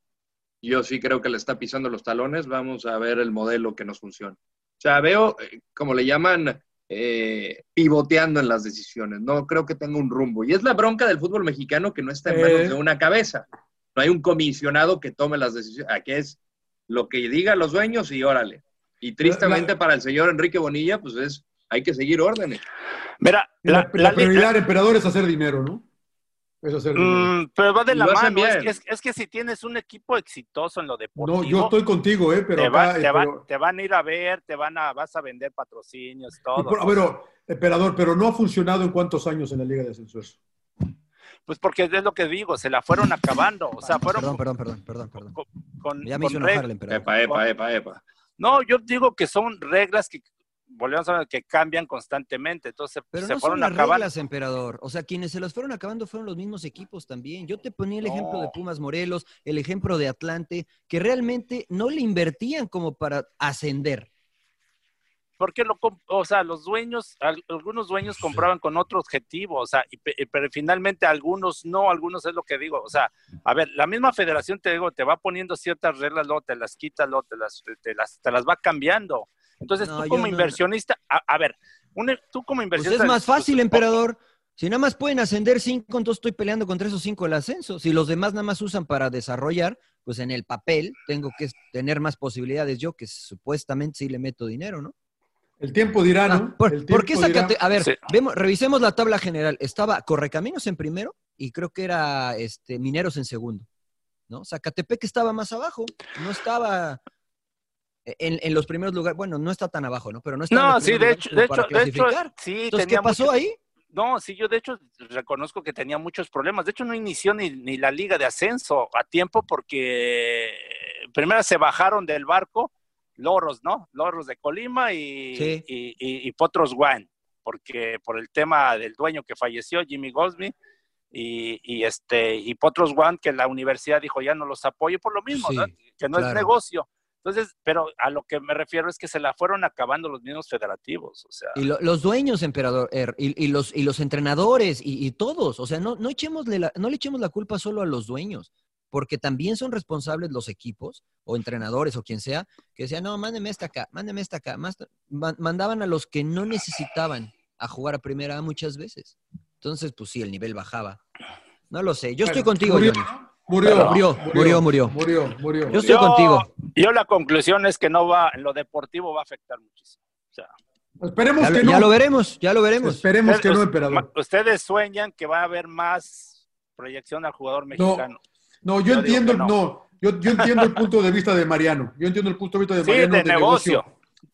yo sí creo que le está pisando los talones, vamos a ver el modelo que nos funciona. O sea, veo, eh, como le llaman, eh, pivoteando en las decisiones, no creo que tenga un rumbo. Y es la bronca del fútbol mexicano que no está en manos Eh. de una cabeza. No hay un comisionado que tome las decisiones. Aquí es lo que digan los dueños y órale. Y tristemente para el señor Enrique Bonilla, pues es, hay que seguir órdenes. Mira, La, la, la la- prioridad del emperador es hacer dinero, ¿no? Mm, pero va de la mano. Es que, es, es que si tienes un equipo exitoso en lo deportivo, No, yo estoy contigo, ¿eh? Pero te, va- acá, te, van, pero- te van a ir a ver, te van a, vas a vender patrocinios, todo. pero, emperador, pero no ha funcionado en cuántos años en la Liga de Ascenso eso. Pues porque es lo que digo, se la fueron acabando. O sea, fueron Perdón, perdón, perdón, perdón, perdón. con, con- Ya me hizo con enojar reg- el emperador. Epa, epa, epa, epa. No, yo digo que son reglas que, volvemos a ver, que cambian constantemente. Entonces, Pero se no son fueron las acabando. reglas, emperador. O sea, quienes se las fueron acabando fueron los mismos equipos también. Yo te ponía el ejemplo de. Pumas Morelos, el ejemplo de Atlante, que realmente no le invertían como para ascender. Porque lo, o sea, los dueños, al- algunos dueños compraban con otro objetivo, o sea, y pe- pero finalmente algunos no, algunos es lo que digo, o sea, a ver, la misma federación te digo, te va poniendo ciertas reglas, luego te las quita, luego te las, te las, te las va cambiando. Entonces, No, tú como no- inversionista, a, a ver, un- tú como Pues inversionista... es más fácil, pues, emperador. Si nada más pueden ascender cinco, entonces estoy peleando contra esos cinco el ascenso. Si los demás nada más usan para desarrollar, pues en el papel tengo que tener más posibilidades yo, que supuestamente sí le meto dinero, ¿no? El tiempo dirá, Ah, ¿no? ¿por, El por qué. Zacate- A ver, Sí. vemos, revisemos la tabla general. Estaba Correcaminos en primero y creo que era este, Mineros en segundo. ¿no? Zacatepec estaba más abajo, no estaba en, en los primeros lugares. Bueno, no está tan abajo, ¿no? Pero no en No, sí, de hecho, de hecho, de hecho, sí, Entonces, ¿qué pasó mucho- ahí? No, sí, yo de hecho reconozco que tenía muchos problemas. De hecho, no inició ni, ni la liga de ascenso a tiempo porque primero se bajaron del barco Loros, ¿no? Loros de Colima y, Sí. y, y- y Potros One, porque por el tema del dueño que falleció, Jimmy Goldsmith, y, y este y Potros One, que la universidad dijo ya no los apoyo por lo mismo, Sí, ¿no? que no claro. es negocio. Entonces, pero a lo que me refiero es que se la fueron acabando los mismos federativos, o sea. Y lo- los dueños, emperador, er, y, y los, y los entrenadores, y, y todos. O sea, no, no, la- no le echemos la culpa solo a los dueños, porque también son responsables los equipos, o entrenadores, o quien sea, que decían, no, mándeme esta acá, mándeme esta acá. Mandaban a los que no necesitaban a jugar a primera A muchas veces. Entonces, pues sí, el nivel bajaba. No lo sé. Yo estoy contigo, Johnny. Murió, Pero- murió, murió, murió. Murió, murió. Yo estoy contigo. Yo la conclusión es que no va, en lo deportivo va a afectar muchísimo. O sea, Esperemos Ya, lo- que no. ya lo veremos, ya lo veremos. Esperemos que no, ustedes- emperador. Ustedes sueñan que va a haber más proyección al jugador mexicano. No, yo, Yo entiendo, no. no. yo, yo entiendo el punto de vista de Mariano. Yo entiendo el punto de vista de Sí, Mariano de negocio.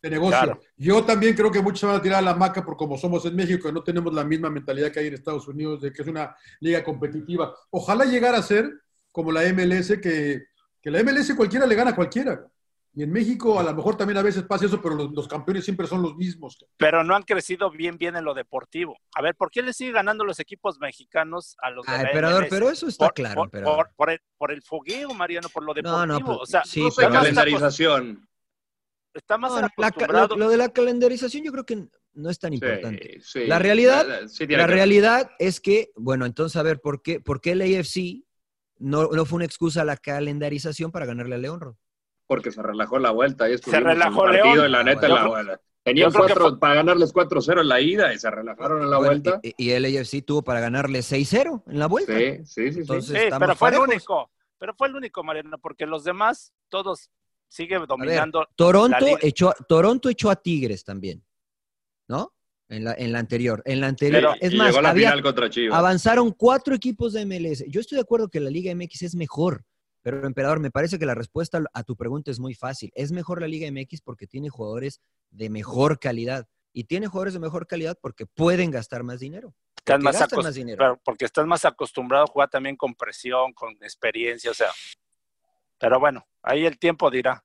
De negocio. Claro. Yo también creo que muchos se van a tirar a la maca por como somos en México, que no tenemos la misma mentalidad que hay en Estados Unidos, de que es una liga competitiva. Ojalá llegara a ser como la MLS, que, que la MLS cualquiera le gana a cualquiera. Y en México a lo mejor también a veces pasa eso, pero los, los campeones siempre son los mismos. Pero no han crecido bien, bien en lo deportivo. A ver, ¿por qué le sigue ganando los equipos mexicanos a los de Ah, la emperador, MLS? pero eso está Por- claro, por, por- por el, por el fogueo, Mariano, por lo deportivo. No, no, pero- o sea, sí, no pero- más calendarización. Está más No, la lo, lo de la calendarización yo creo que no es tan importante. sí. La realidad, La- la- sí la que ver. realidad es que, bueno, entonces a ver, ¿por qué, por qué el AFC no, no fue una excusa la calendarización para ganarle a León? Rod? Porque se relajó la vuelta. Ahí Se relajó el partido, León. y la neta, la vuelta. Tenían cuatro, fue- para ganarles 4-0 en la ida y se relajaron en la Bueno, vuelta. Y, y el AFC tuvo para ganarle 6-0 en la vuelta. Sí, sí, sí. sí. Entonces, Sí, pero fue el único. Pero fue el único, Mariano, porque los demás, todos siguen ver, dominando. Toronto echó, a- Toronto echó a Tigres también, ¿no? En la, en la anterior. En la anterior. Pero- es y más, llegó a la había- final contra Chivas. avanzaron cuatro equipos de MLS. Yo estoy de acuerdo que la Liga MX es mejor, pero Emperador, me parece que la respuesta a tu pregunta es muy fácil. Es mejor la Liga MX porque tiene jugadores de mejor calidad. Y tiene jugadores de mejor calidad porque pueden gastar más dinero. Están Porque más gastan más dinero. pero porque estás más acostumbrado a jugar también con presión, con experiencia, o sea. Pero bueno, ahí el tiempo dirá.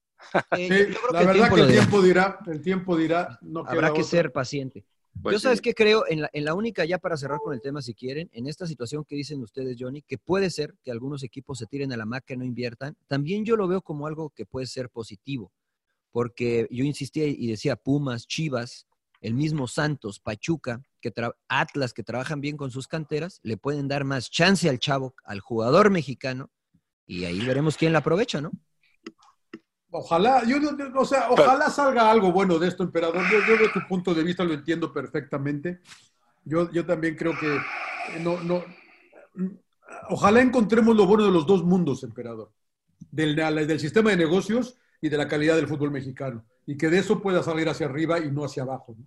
Eh, Sí, la que el verdad tiempo que el dirá. tiempo dirá, el tiempo dirá. No Habrá que otra. ser paciente. Pues Yo sabes que creo, en la, en la única, ya para cerrar con el tema si quieren, en esta situación que dicen ustedes, Johnny, que puede ser que algunos equipos se tiren a la maca y no inviertan, también yo lo veo como algo que puede ser positivo, porque yo insistía y decía Pumas, Chivas, el mismo Santos, Pachuca, que Atlas, que trabajan bien con sus canteras, le pueden dar más chance al chavo, al jugador mexicano, y ahí veremos quién la aprovecha, ¿no? Ojalá, yo, o sea, ojalá salga algo bueno de esto, emperador. Yo, yo de tu punto de vista lo entiendo perfectamente. Yo, yo también creo que eh, no, no. mm, Ojalá encontremos lo bueno de los dos mundos, emperador. Del, del sistema de negocios y de la calidad del fútbol mexicano. Y que de eso pueda salir hacia arriba y no hacia abajo. ¿no?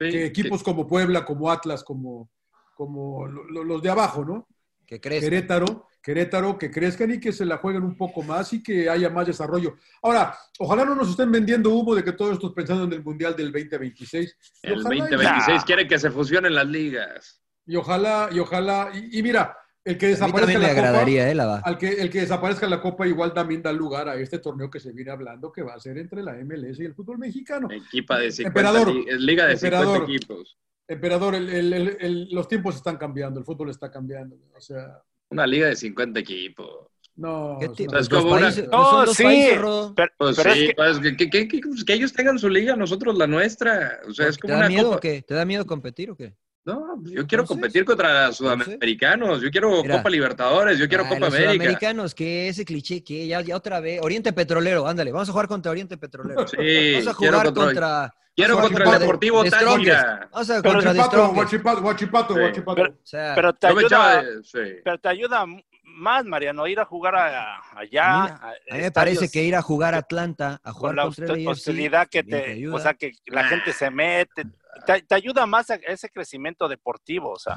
Sí, que equipos como Puebla, como Atlas, como, como lo- lo- los de abajo, ¿no? Que crees. Querétaro, Querétaro, que crezcan y que se la jueguen un poco más y que haya más desarrollo. Ahora, ojalá no nos estén vendiendo humo de que todo esto es pensando en el Mundial del 2026. Y El ojalá y- 2026 quiere que se fusionen las ligas. Y ojalá, y ojalá, y, y mira, el que desaparezca la Copa, agradaría, ¿eh? La va. al que, el que desaparezca la Copa igual también da lugar a este torneo que se viene hablando que va a ser entre la MLS y el fútbol mexicano. Equipa de 50 Emperador, liga de 50 emperador. equipos. Emperador, el- el- el- el- los tiempos están cambiando, el fútbol está cambiando. O sea, Una liga de 50 equipos. no. ¿Qué es como una- No, sí, países, Rodo. Pero, Pues pero sí, es que, pues, que, que- que- que- que ellos tengan su liga, nosotros la nuestra. O sea, es ¿Te como da una miedo copa. o qué? ¿Te da miedo competir o qué? No, yo quiero Entonces, competir contra sudamericanos. Yo quiero Mira. Copa Libertadores. Yo quiero Ay, Copa los América. sudamericanos, que ese cliché, que ya, ya otra vez. Oriente Petrolero, ándale, vamos a jugar contra Oriente Petrolero. Sí, vamos a jugar contra- contra. Quiero contra el Deportivo de. Táchira. Vamos a Pero Guachipato, guachipato, guachipato, Sí. guachipato. pero, O sea, pero te ayuda, de- sí. pero te ayuda más, Mariano, ir a jugar a- allá. A mí, a mí me parece que ir a jugar a Atlanta, a con jugar la contra el hostilidad que te, ayuda. o sea, que la gente se mete, te, te ayuda más a ese crecimiento deportivo, o sea.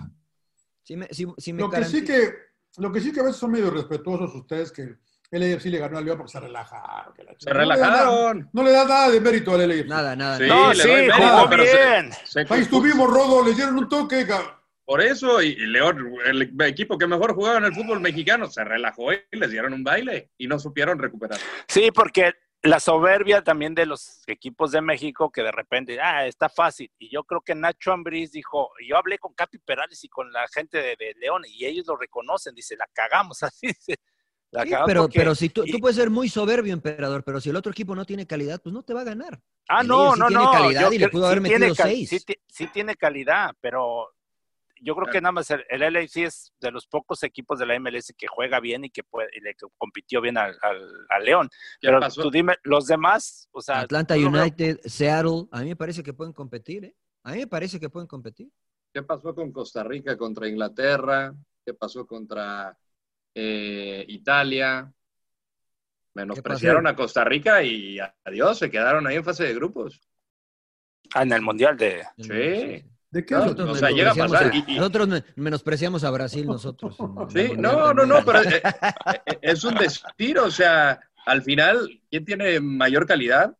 Me- me Lo que sí que, lo que sí que a veces son medio respetuosos ustedes que el AFC le ganó al León porque se relajaron. que la Se chingada. No le da nada- relajaron. No le da nada de mérito al LAFC. Nada, nada. Sí. No, sí, mérito, jugó pero se- bien. se- Ahí estuvimos, Rodo, le dieron un toque. cabrón. Por eso, y, y León, el equipo que mejor jugaba en el fútbol mexicano, se relajó y les dieron un baile y no supieron recuperar. Sí, porque la soberbia también de los equipos de México que de repente, ah, está fácil. Y yo creo que Nacho Ambriz dijo, yo hablé con Capi Perales y con la gente de, de León y ellos lo reconocen, dice, la cagamos, así dice. La Sí, cagamos pero, porque- pero si tú, y- tú puedes ser muy soberbio, emperador, pero si el otro equipo no tiene calidad, pues no te va a ganar. Ah, El no, no, tiene no. calidad yo y le pudo haber tiene metido cal- seis. Sí, ti- sí tiene calidad, pero yo creo que nada más el, el LAFC es de los pocos equipos de la MLS que juega bien y que puede, y le compitió bien al, al- al León. ¿Qué Pero pasó? tú dime, los demás, o sea, Atlanta no United, Seattle, a mí me parece que pueden competir, ¿eh? A mí me parece que pueden competir. ¿Qué pasó con Costa Rica contra Inglaterra? ¿Qué pasó contra eh, Italia. Menospreciaron a Costa Rica y adiós, se quedaron ahí en fase de grupos. Ah, en el Mundial de... Sí. ¿De qué? No, Nosotros, o sea, llega a menospreciamos pasar. a- y- y- nosotros me- menospreciamos a Brasil, nosotros. Sí, no, no, no, pero eh, eh, es un destino, o sea, al final, ¿quién tiene mayor calidad?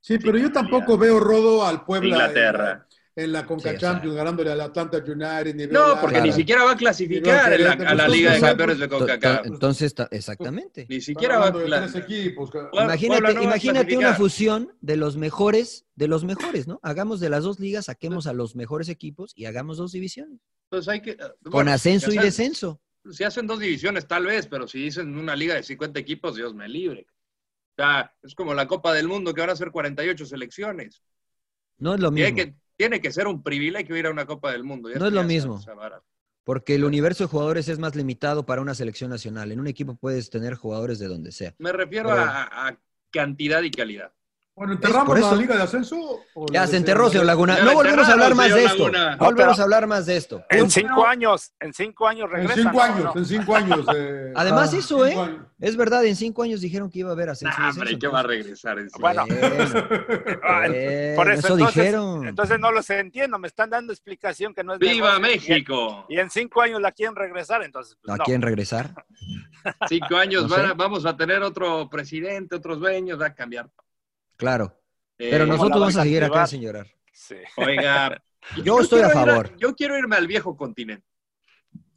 Sí, pero yo tampoco veo rodo al Puebla Inglaterra. En la, Conca Sí, o sea. Champions, ganándole al Atlanta United. No, porque Claro. ni siquiera va a clasificar en la- a la Pues, Liga de Campeones de CONCACAF. Entonces, ta- exactamente. Ni siquiera va a hablando de cla- tres equipos. ca- Puebla Imagínate, no a imagínate una clasificar. fusión de los mejores, de los mejores, ¿no? Hagamos de las dos ligas, saquemos a los mejores equipos y hagamos dos divisiones. Pues hay que, eh, Con ascenso y descenso. Si hacen dos divisiones, tal vez, pero si dicen una liga de 50 equipos, Dios me libre. O sea, es como la Copa del Mundo, que van a ser 48 selecciones. No es lo mismo. Tiene que ser un privilegio ir a una Copa del Mundo. Ya No es lo mismo. Porque el universo de jugadores es más limitado para una selección nacional. En un equipo puedes tener jugadores de donde sea. Me refiero Pero- a, a cantidad y calidad. Bueno, ¿enterramos la Liga de Ascenso? o la Ya se enterró, señor Laguna. No la volvemos a hablar más de esto. No volvemos a hablar más de esto. En cinco años, en cinco años En regresan. cinco ¿no? años, ¿no? en cinco años. eh, Además, ah, eso, ¿eh? cinco años. Es verdad, en cinco años dijeron que iba a haber ascenso. descenso, hombre, ¿qué va a regresar? Bueno, por eso, dijeron. entonces no los entiendo, me están dando explicación que no es ¡Viva. México! Y, en cinco años la quieren regresar, entonces pues, ¿A no. quién regresar? Cinco años No sé. van a- vamos a tener otro presidente, otros dueños, va a cambiar. Claro. Eh, Pero ¿cómo nosotros vamos a a seguir acá sin llorar. Sí. Oiga, Yo estoy a favor. yo quiero irme al viejo continente.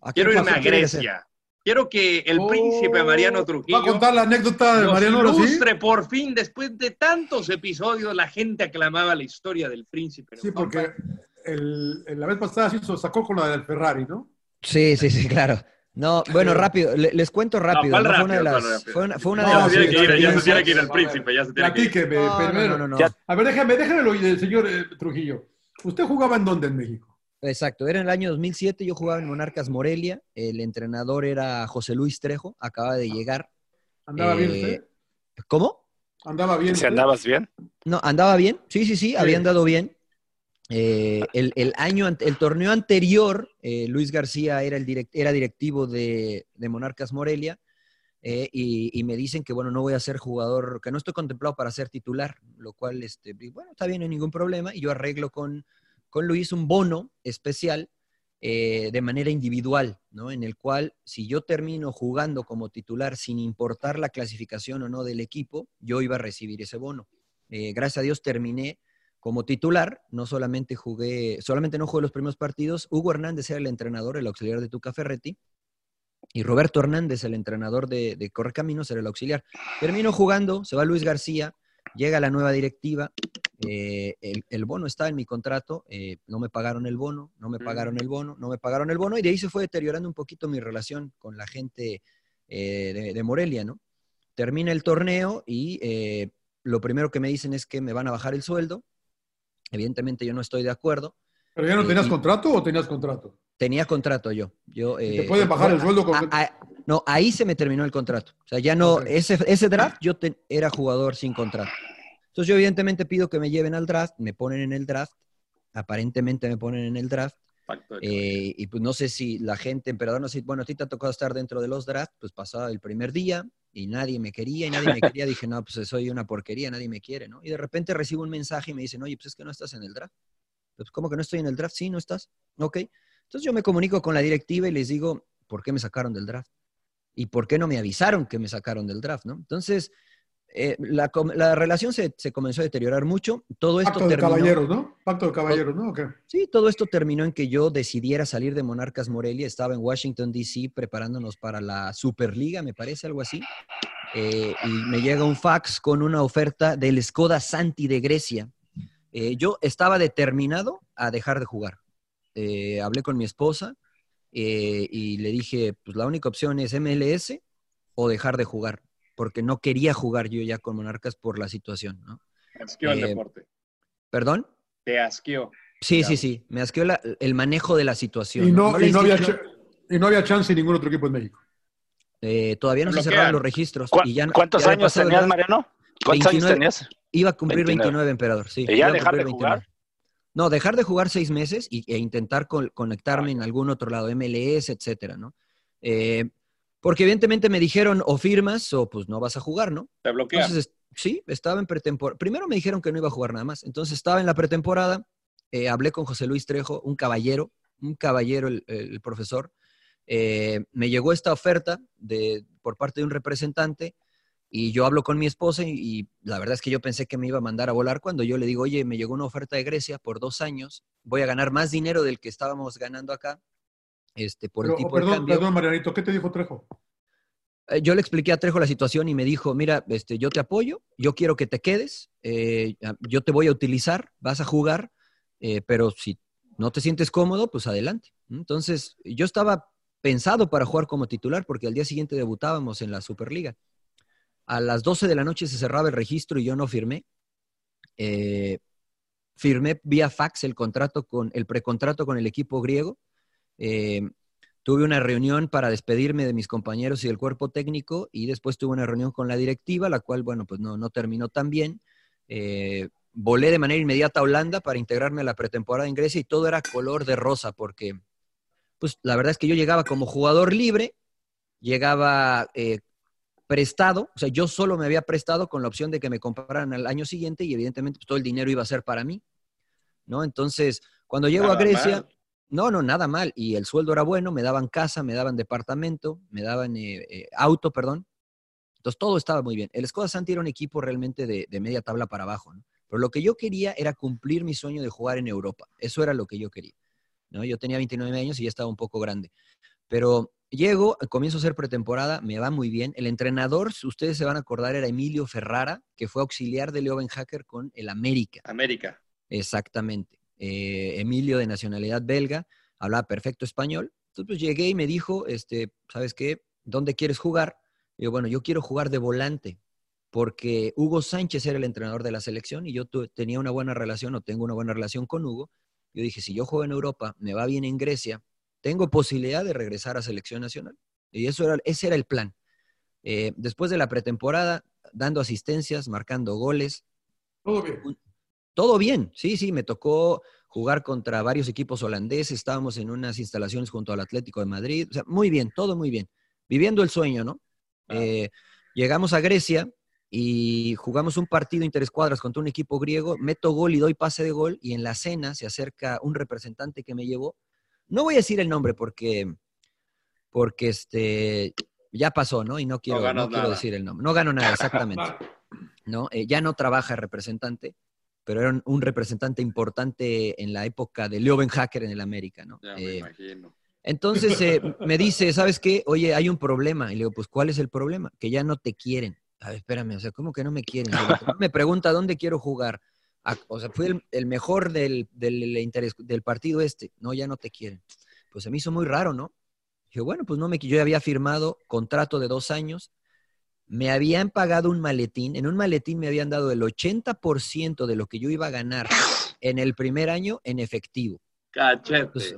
¿A qué Quiero irme a? Grecia. Quiero que el Oh, príncipe Mariano Trujillo ¿Va a contar la anécdota de Mariano ahora sí? ilustre por fin, después de tantos episodios, la gente aclamaba la historia del príncipe. ¿no? Sí, porque el, el- la vez pasada sí se sacó con la del Ferrari, ¿no? Sí, sí, sí, claro. No, bueno, rápido, le- les cuento rápido. ¿cuál ¿no? Fue una de las, fue una, fue una de No, las ya se tiene que ir, ya se tiene que ir el príncipe, ya se tiene que ir. Platíqueme No, no, primero. no, no, no. Ya- A ver, déjeme, déjeme lo del señor eh, Trujillo. ¿Usted jugaba en dónde en México? Exacto, era en el año 2007, yo jugaba en Monarcas Morelia, el entrenador era José Luis Trejo, acaba de llegar. ¿Andaba bien Eh, usted? ¿Cómo? ¿Andaba bien Si andabas bien. No, andaba bien, sí, sí, sí, había andado bien. Eh, el, año, el torneo anterior, eh, Luis García era, el direct- era directivo de, Monarcas Morelia eh, y, y me dicen que, bueno, no voy a ser jugador, que no estoy contemplado para ser titular, lo cual, este, bueno, está bien, no hay ningún problema. Y yo arreglo con, con Luis un bono especial de manera individual, ¿no? En el cual, si yo termino jugando como titular sin importar la clasificación o no del equipo, yo iba a recibir ese bono. Gracias a Dios terminé como titular, no solamente jugué, solamente no jugué los primeros partidos, Hugo Hernández era el entrenador, el auxiliar de Tuca Ferretti, y Roberto Hernández, el entrenador de, de Correcaminos, era el auxiliar. Termino jugando, se va Luis García, llega la nueva directiva, eh, el, el bono está en mi contrato, eh, no me pagaron el bono, no me pagaron el bono, no me pagaron el bono, y de ahí se fue deteriorando un poquito mi relación con la gente eh, de, de Morelia, ¿no? Termina el torneo y lo primero que me dicen es que me van a bajar el sueldo. Evidentemente yo no estoy de acuerdo. ¿Pero ya no Eh, tenías y- contrato o tenías contrato? Tenía contrato yo. yo ¿Y te eh, pueden bajar el sueldo con- a- a- no, ahí se me terminó el contrato. O sea, ya no, Ok. ese, ese draft yo te- era jugador sin contrato. Entonces yo evidentemente pido que me lleven al draft, me ponen en el draft, aparentemente me ponen en el draft, eh, y pues no sé si la gente, emperador, no sé, bueno, a ti te ha tocado estar dentro de los drafts, pues pasaba el primer día y nadie me quería y nadie me quería, dije, no, pues soy una porquería, nadie me quiere, ¿no? Y de repente recibo un mensaje y me dicen, oye, pues es que no estás en el draft. Pues, ¿cómo que no estoy en el draft? Sí, no estás. Ok. Entonces yo me comunico con la directiva y les digo, ¿por qué me sacaron del draft? ¿Y por qué no me avisaron que me sacaron del draft, no? Entonces, eh, la, relación se, se comenzó a deteriorar mucho. Todo esto Pacto de terminó... caballeros, ¿no? Pacto de caballeros, ¿no? Sí, todo esto terminó en que yo decidiera salir de Monarcas Morelia. Estaba en Washington, D.C., preparándonos para la Superliga, me parece, algo así. Eh, y me llega un fax con una oferta del Skoda Santi de Grecia. Eh, yo estaba determinado a dejar de jugar. Hablé con mi esposa y le dije, pues la única opción es MLS o dejar de jugar, porque no quería jugar yo ya con Monarcas por la situación, ¿no? Te asqueó el Eh, deporte. ¿Perdón? Te asqueó. Sí, sí, sí. Me asqueó la- el manejo de la situación. Y no, le y, no había y no había chance en ningún otro equipo en México. Eh, todavía no se cerraron los registros. ¿Cu- y ya no- ¿Cuántos ya años tenías. Mariano? ¿Cuántos años 29. tenías? Iba a cumplir 29. 29, emperador, sí. ¿Y ya Iba a dejar de jugar? No, dejar de jugar seis meses y, e intentar con- conectarme en algún otro lado, MLS, etcétera, ¿no? Eh, Porque evidentemente me dijeron o firmas o pues no vas a jugar, ¿no? Te bloquean. Entonces, sí, estaba en pretemporada. Primero me dijeron que no iba a jugar nada más. Entonces estaba en la pretemporada, eh, hablé con José Luis Trejo, un caballero, un caballero el, el profesor. Eh, me llegó esta oferta de, por parte de un representante y yo hablo con mi esposa y, y, la verdad es que yo pensé que me iba a mandar a volar cuando yo le digo, oye, me llegó una oferta de Grecia por dos años, voy a ganar más dinero del que estábamos ganando acá, este, por Pero, el tipo perdón, de cambio. perdón, Marianito, ¿qué te dijo Trejo? Eh, Yo le expliqué a Trejo la situación y me dijo, mira, este, yo te apoyo, yo quiero que te quedes, eh, yo te voy a utilizar, vas a jugar, eh, pero si no te sientes cómodo, pues adelante. Entonces, yo estaba pensado para jugar como titular porque al día siguiente debutábamos en la Superliga. A las 12 de la noche se cerraba el registro y yo no firmé. Eh, firmé vía fax el contrato con el precontrato con el equipo griego. Eh, tuve una reunión para despedirme de mis compañeros y del cuerpo técnico y después tuve una reunión con la directiva, la cual, bueno, pues no, no terminó tan bien. Eh, volé de manera inmediata a Holanda para integrarme a la pretemporada en Grecia y todo era color de rosa porque, pues la verdad es que yo llegaba como jugador libre, llegaba eh, prestado, o sea, yo solo me había prestado con la opción de que me compraran al año siguiente y evidentemente pues, todo el dinero iba a ser para mí, ¿no? Entonces, cuando llego Nada a Grecia, mal. No, no, nada mal, y el sueldo era bueno, me daban casa, me daban departamento, me daban eh, eh, auto, perdón, entonces todo estaba muy bien. El Skoda Santi era un equipo realmente de, de media tabla para abajo, ¿no? Pero lo que yo quería era cumplir mi sueño de jugar en Europa, eso era lo que yo quería, ¿no? Yo tenía 29 años y ya estaba un poco grande, pero Llego, comienzo a hacer pretemporada, me va muy bien. El entrenador, si ustedes se van a acordar, era Emilio Ferrara, que fue auxiliar de Leo Hacker con el América. América. Exactamente. Eh, Emilio, de nacionalidad belga, hablaba perfecto español. Entonces pues, llegué y me dijo, este, ¿sabes qué? ¿Dónde quieres jugar? Y yo, bueno, yo quiero jugar de volante, porque Hugo Sánchez era el entrenador de la selección y yo tenía una buena relación o tengo una buena relación con Hugo. Yo dije, si yo juego en Europa, me va bien en Grecia, tengo posibilidad de regresar a selección nacional. Y eso era, ese era el plan. Eh, después de la pretemporada, dando asistencias, marcando goles. Todo bien. Todo bien, sí, sí, me tocó jugar contra varios equipos holandeses, estábamos en unas instalaciones junto al Atlético de Madrid, o sea, muy bien, todo muy bien, viviendo el sueño, ¿no? Eh, llegamos a Grecia y jugamos un partido interescuadras contra un equipo griego, meto gol y doy pase de gol y en la cena se acerca un representante que me llevó, no voy a decir el nombre porque, porque este, ya pasó, ¿no? Y no quiero, no quiero decir el nombre, no gano nada, exactamente. ¿no? Eh, ya no trabaja el representante, pero era un, representante importante en la época de Leo Hacker en el América, ¿no? Ya me Eh, imagino. entonces eh, me dice, ¿sabes qué? Oye, hay un problema. Y le digo, pues, ¿cuál es el problema? Que ya no te quieren. A ver, espérame, o sea, ¿cómo que no me quieren? Digo, me pregunta dónde quiero jugar. O sea, fui el, el mejor del, del, interés- del partido este. No, ya no te quieren. Pues se me hizo muy raro, ¿no? Dije, bueno, pues no me, yo había firmado contrato de dos años, me habían pagado un maletín, en un maletín me habían dado el 80% de lo que yo iba a ganar en el primer año en efectivo. Cachete. Pues,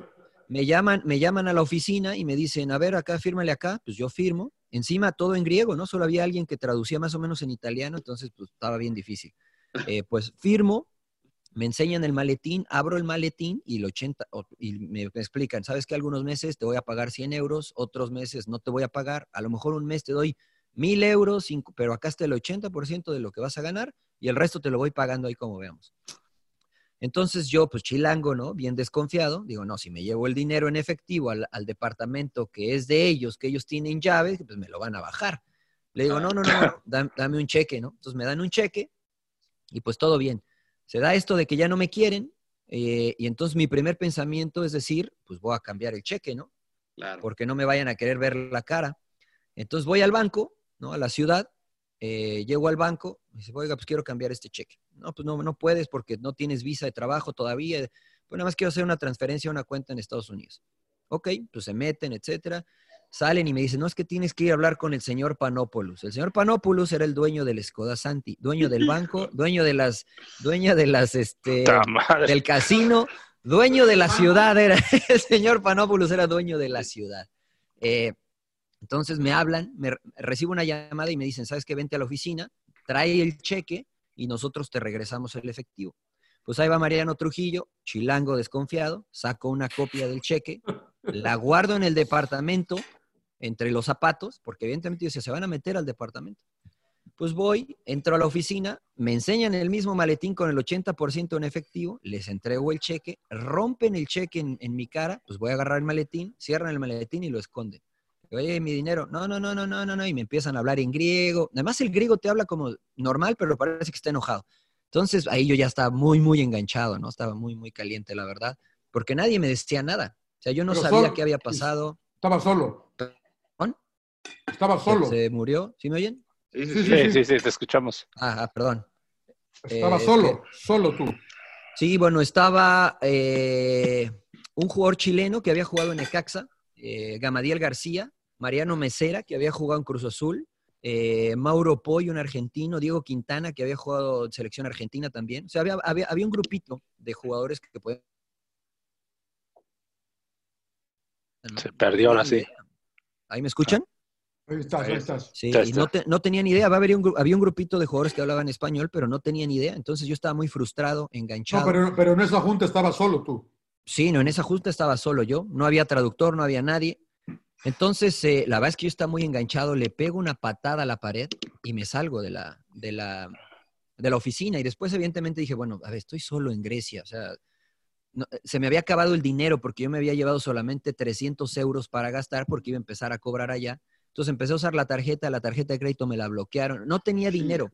me llaman, me llaman a la oficina y me dicen, a ver, acá, fírmale acá, pues yo firmo. Encima todo en griego, ¿no? Solo había alguien que traducía más o menos en italiano, entonces pues estaba bien difícil. Eh, pues firmo, me enseñan el maletín, abro el maletín y el 80, o- y me, me explican, sabes que algunos meses te voy a pagar 100 euros, otros meses no te voy a pagar, a lo mejor un mes te doy 1000 euros, cinco- pero acá está el 80% de lo que vas a ganar y el resto te lo voy pagando ahí como veamos. Entonces yo, pues chilango, ¿no? Bien desconfiado, digo, no, si me llevo el dinero en efectivo al, al departamento que es de ellos, que ellos tienen llaves, pues me lo van a bajar. Le digo, no, no, no, no, dam- dame un cheque, ¿no? Entonces me dan un cheque y pues todo bien. Se da esto de que ya no me quieren eh, y entonces mi primer pensamiento es decir, pues voy a cambiar el cheque, ¿no? Claro. Porque no me vayan a querer ver la cara. Entonces voy al banco, ¿no? A la ciudad, eh, llego al banco, y dice, oiga, pues quiero cambiar este cheque. No, pues no, no puedes porque no tienes visa de trabajo todavía. Pues nada más quiero hacer una transferencia a una cuenta en Estados Unidos. Ok, pues se meten, etcétera. Salen y me dicen, no, es que tienes que ir a hablar con el señor Panopoulos. El señor Panopoulos era el dueño del Skoda Santi, dueño del banco, dueño de las, dueña de las, este, del casino, dueño de la ciudad era, el señor Panopoulos era dueño de la ciudad. Eh, entonces me hablan, me re- recibo una llamada y me dicen, ¿sabes qué? Vente a la oficina, trae el cheque y nosotros te regresamos el efectivo. Pues ahí va Mariano Trujillo, chilango desconfiado, saco una copia del cheque, la guardo en el departamento, entre los zapatos, porque evidentemente se van a meter al departamento. Pues voy, entro a la oficina, me enseñan el mismo maletín con el 80% en efectivo, les entrego el cheque, rompen el cheque en mi cara, pues voy a agarrar el maletín, cierran el maletín y lo esconden. Oye, mi dinero, no, no, no, no, no, no, no, y me empiezan a hablar en griego. Además, el griego te habla como normal, pero parece que está enojado. Entonces, ahí yo ya estaba muy, muy enganchado, ¿no? Estaba muy, muy caliente, la verdad, porque nadie me decía nada. O sea, yo no Pero sabía solo- qué había pasado. Estaba solo. Estaba solo. ¿Se murió? ¿Sí me oyen? Sí, Sí, Sí, sí, sí, sí. sí, te escuchamos. Ah, ah, perdón. Estaba Eh, solo, solo tú. Sí, bueno, estaba eh, un jugador chileno que había jugado en Necaxa, eh, Gamadiel García, Mariano Mesera, que había jugado en Cruz Azul, eh, Mauro Poy, un argentino, Diego Quintana, que había jugado en selección argentina también. O sea, había, había, había un grupito de jugadores que pueden... Se perdió ahora sí. ¿Ahí me escuchan? Ahí estás, ahí estás. Sí, y no, te- no tenían idea. Va a haber un, había un grupito de jugadores que hablaban español, pero no tenían idea. Entonces yo estaba muy frustrado, No, enganchado. pero, pero en esa junta estaba solo tú. Sí, no, en esa junta estaba solo yo, no había traductor, no había nadie. Entonces, eh, la verdad es que yo estaba muy enganchado, le pego una patada a la pared y me salgo de la, de la, de la oficina. Y después, evidentemente, dije, bueno, a ver, estoy solo en Grecia. O sea, no- se me había acabado el dinero porque yo me había llevado solamente 300 euros para gastar porque iba a empezar a cobrar allá. Entonces empecé a usar la tarjeta, la tarjeta de crédito me la bloquearon. No tenía dinero.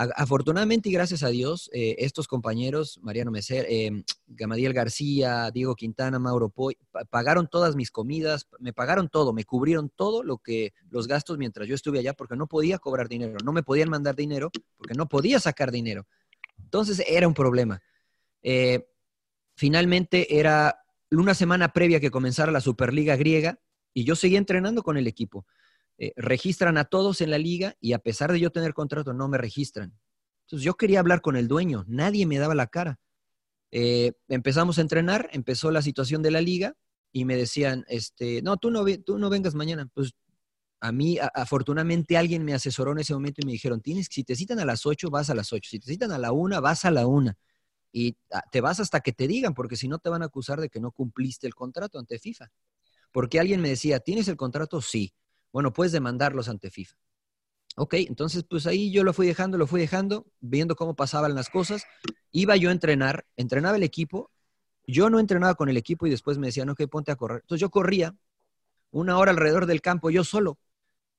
Afortunadamente y gracias a Dios, eh, estos compañeros, Mariano Meser, eh, Gamadiel García, Diego Quintana, Mauro Poy, pa- pagaron todas mis comidas, me pagaron todo, me cubrieron todo lo que los gastos mientras yo estuve allá porque no podía cobrar dinero, no me podían mandar dinero porque no podía sacar dinero. Entonces era un problema. Eh, finalmente era una semana previa que comenzara la Superliga griega y yo seguía entrenando con el equipo. Eh, registran a todos en la liga y a pesar de yo tener contrato no me registran. Entonces yo quería hablar con el dueño, nadie me daba la cara. Eh, empezamos a entrenar, empezó la situación de la liga y me decían, este, no, tú no, tú no vengas mañana. Pues a mí, afortunadamente, alguien me asesoró en ese momento y me dijeron, tienes, si te citan a las 8, vas a las 8. Si te citan a la 1, vas a la 1. Y ah, te vas hasta que te digan, porque si no te van a acusar de que no cumpliste el contrato ante FIFA. Porque alguien me decía, ¿tienes el contrato? Sí. Bueno, puedes demandarlos ante FIFA. Ok, entonces pues ahí yo lo fui dejando, lo fui dejando, viendo cómo pasaban las cosas. Iba yo a entrenar, entrenaba el equipo, yo no entrenaba con el equipo y después me decían, ok, ponte a correr. Entonces yo corría una hora alrededor del campo, yo solo,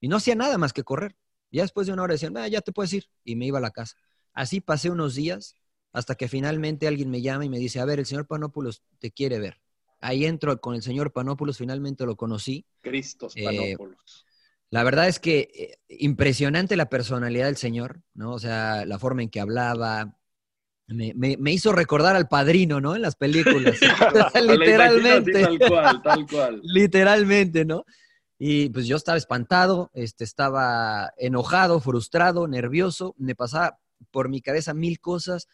y no hacía nada más que correr. Ya después de una hora decían, ah, ya te puedes ir, y me iba a la casa. Así pasé unos días hasta que finalmente alguien me llama y me dice, a ver, el señor Panópolos te quiere ver. Ahí entro con el señor Panópolos, finalmente lo conocí. Cristos Eh, Panópolos. La verdad es que eh, impresionante la personalidad del señor, ¿no? O sea, la forma en que hablaba. Me, me- me hizo recordar al padrino, ¿no? En las películas. Literalmente. Tal cual, tal cual. Literalmente, ¿no? Y pues yo estaba espantado, este, estaba enojado, frustrado, nervioso, me pasaba por mi cabeza mil cosas.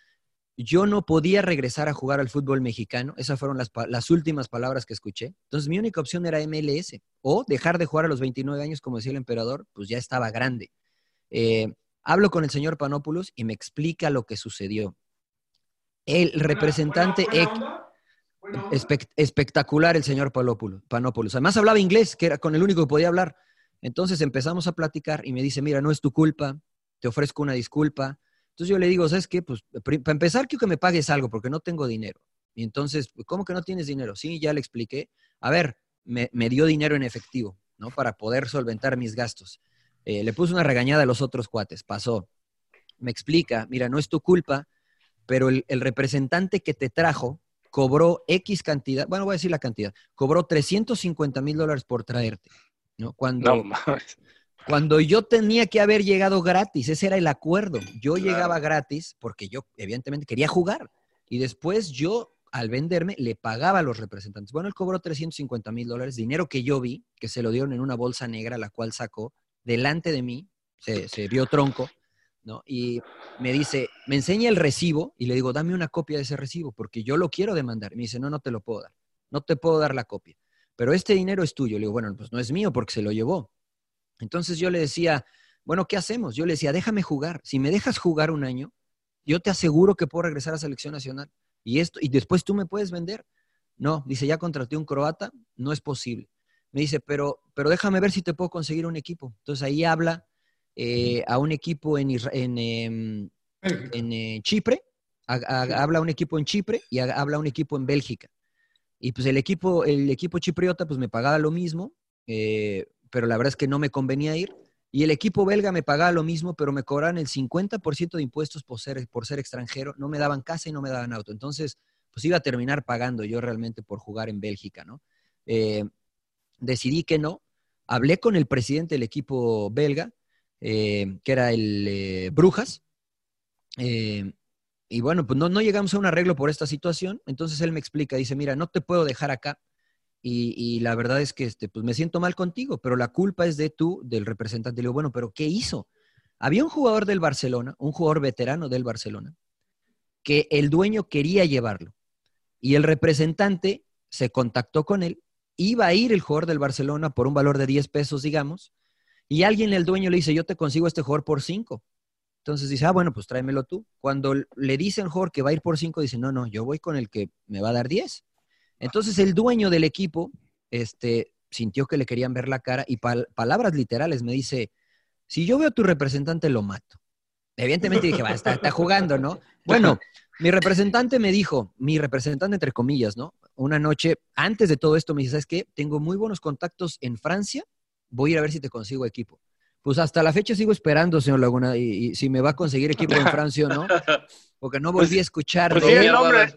Yo no podía regresar a jugar al fútbol mexicano, esas fueron las, últimas palabras que escuché. Entonces mi única opción era MLS o dejar de jugar a los 29 años, como decía el emperador, pues ya estaba grande. Eh, hablo con el señor Panópolos y me explica lo que sucedió. El representante ec- espect- espectacular el señor Panópolos. Además hablaba inglés, que era con el único que podía hablar. Entonces empezamos a platicar y me dice, mira, no es tu culpa, te ofrezco una disculpa. Entonces yo le digo, ¿sabes qué? Pues para empezar quiero que me pagues algo porque no tengo dinero. Y entonces, ¿cómo que no tienes dinero? Sí, ya le expliqué. A ver, me, dio dinero en efectivo, ¿no? Para poder solventar mis gastos. Eh, le puse una regañada a los otros cuates, pasó. Me explica, mira, no es tu culpa, pero el, representante que te trajo cobró X cantidad, bueno, voy a decir la cantidad, cobró 350 mil dólares por traerte, ¿no? Cuando, No. Cuando yo tenía que haber llegado gratis, ese era el acuerdo. Yo llegaba gratis porque yo, evidentemente, quería jugar. Y después yo, al venderme, le pagaba a los representantes. Bueno, él cobró 350 mil dólares, dinero que yo vi, que se lo dieron en una bolsa negra, la cual sacó delante de mí, se, se vio tronco, ¿no? Y me dice, me enseña el recibo y le digo, dame una copia de ese recibo porque yo lo quiero demandar. Y me dice, no, no te lo puedo dar, no te puedo dar la copia. Pero este dinero es tuyo. Le digo, bueno, pues no es mío porque se lo llevó. Entonces yo le decía, bueno, ¿qué hacemos? Yo le decía, déjame jugar. Si me dejas jugar un año, yo te aseguro que puedo regresar a selección nacional. Y esto, y después tú me puedes vender. No, dice, ya contraté un croata, no es posible. me dice, pero, pero déjame ver si te puedo conseguir un equipo. Entonces ahí habla eh, a un equipo en, en, em, en eh, Chipre, habla a un equipo en Chipre y habla a un equipo en Bélgica. Y pues el equipo, el equipo chipriota pues me pagaba lo mismo, eh, pero la verdad es que no me convenía ir. Y el equipo belga me pagaba lo mismo, pero me cobraban el 50% de impuestos por ser, por ser extranjero. No me daban casa y no me daban auto. Entonces, pues iba a terminar pagando yo realmente por jugar en Bélgica, ¿no? Eh, decidí que no. Hablé con el presidente del equipo belga, eh, que era el Brujas. y bueno, pues no, no llegamos a un arreglo por esta situación. Entonces él me explica, dice, mira, no te puedo dejar acá y, la verdad es que este, pues me siento mal contigo, pero la culpa es de tú, del representante. Le digo, bueno, pero ¿qué hizo? Había un jugador del Barcelona, un jugador veterano del Barcelona, que el dueño quería llevarlo. Y el representante se contactó con él, iba a ir el jugador del Barcelona por un valor de 10 pesos, digamos, y alguien, el dueño, le dice, yo te consigo este jugador por 5. Entonces dice, ah, bueno, pues tráemelo tú. Cuando le dice al jugador que va a ir por 5, dice, no, no, yo voy con el que me va a dar 10. Entonces el dueño del equipo este, sintió que le querían ver la cara y palabras literales me dice, si yo veo a tu representante lo mato. Evidentemente dije, va, está, está jugando, ¿no? Bueno, mi representante me dijo, mi representante entre comillas, ¿no? Una noche, antes de todo esto, me dice, ¿sabes qué? Tengo muy buenos contactos en Francia, voy a ir a ver si te consigo equipo. Pues hasta la fecha sigo esperando, señor Laguna, y, si me va a conseguir equipo en Francia o no, porque no volví a escuchar. Pues el nombre,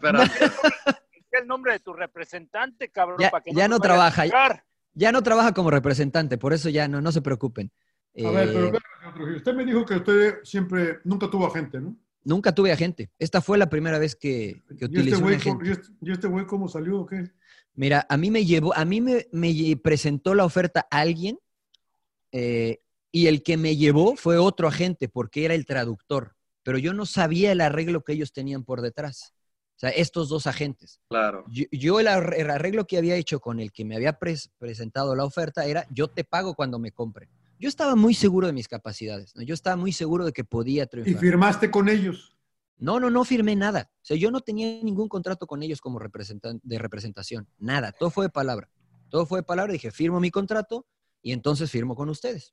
el nombre de tu representante, cabrón, ya, para que no, ya no trabaja. Ya, no trabaja como representante, por eso ya no, no se preocupen. A ver, pero eh, usted me dijo que usted siempre, nunca tuvo agente, ¿no? Nunca tuve agente. Esta fue la primera vez que, que utilicé este un agente. Este, ¿Y este güey cómo salió o qué? Mira, a mí me llevó, a mí me, me presentó la oferta alguien eh, y el que me llevó fue otro agente porque era el traductor, pero yo no sabía el arreglo que ellos tenían por detrás. O sea, estos dos agentes. Claro. Yo, el, arreglo que había hecho con el que me había presentado la oferta era, yo te pago cuando me compre. Yo estaba muy seguro de mis capacidades, ¿no? Yo estaba muy seguro de que podía triunfar. ¿Y firmaste con ellos? No, no, no firmé nada. O sea, yo no tenía ningún contrato con ellos como representante de representación. Nada. Todo fue de palabra. Todo fue de palabra. Dije, firmo mi contrato y entonces firmo con ustedes.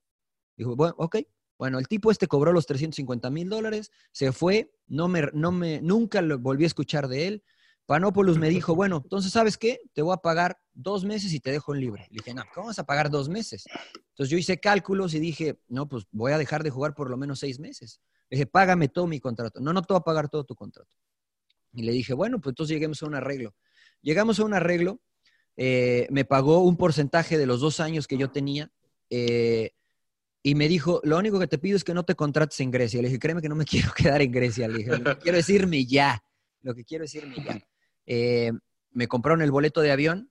Dijo, bueno, ok, bueno, el tipo este cobró los 350 mil dólares, se fue, no me, no me, nunca volví a escuchar de él. Panopoulos me dijo, bueno, entonces, ¿sabes qué? Te voy a pagar dos meses y te dejo en libre. Le dije, no, ¿cómo vas a pagar dos meses? Entonces yo hice cálculos y dije, no, pues voy a dejar de jugar por lo menos seis meses. Le dije, págame todo mi contrato. No, no te voy a pagar todo tu contrato. Y le dije, bueno, pues entonces lleguemos a un arreglo. Llegamos a un arreglo, eh, me pagó un porcentaje de los dos años que yo tenía. Eh, y me dijo, lo único que te pido es que no te contrates en Grecia. Le dije, créeme que no me quiero quedar en Grecia. Le dije, lo que quiero es irme ya. Lo que quiero es irme ya. Eh, me compraron el boleto de avión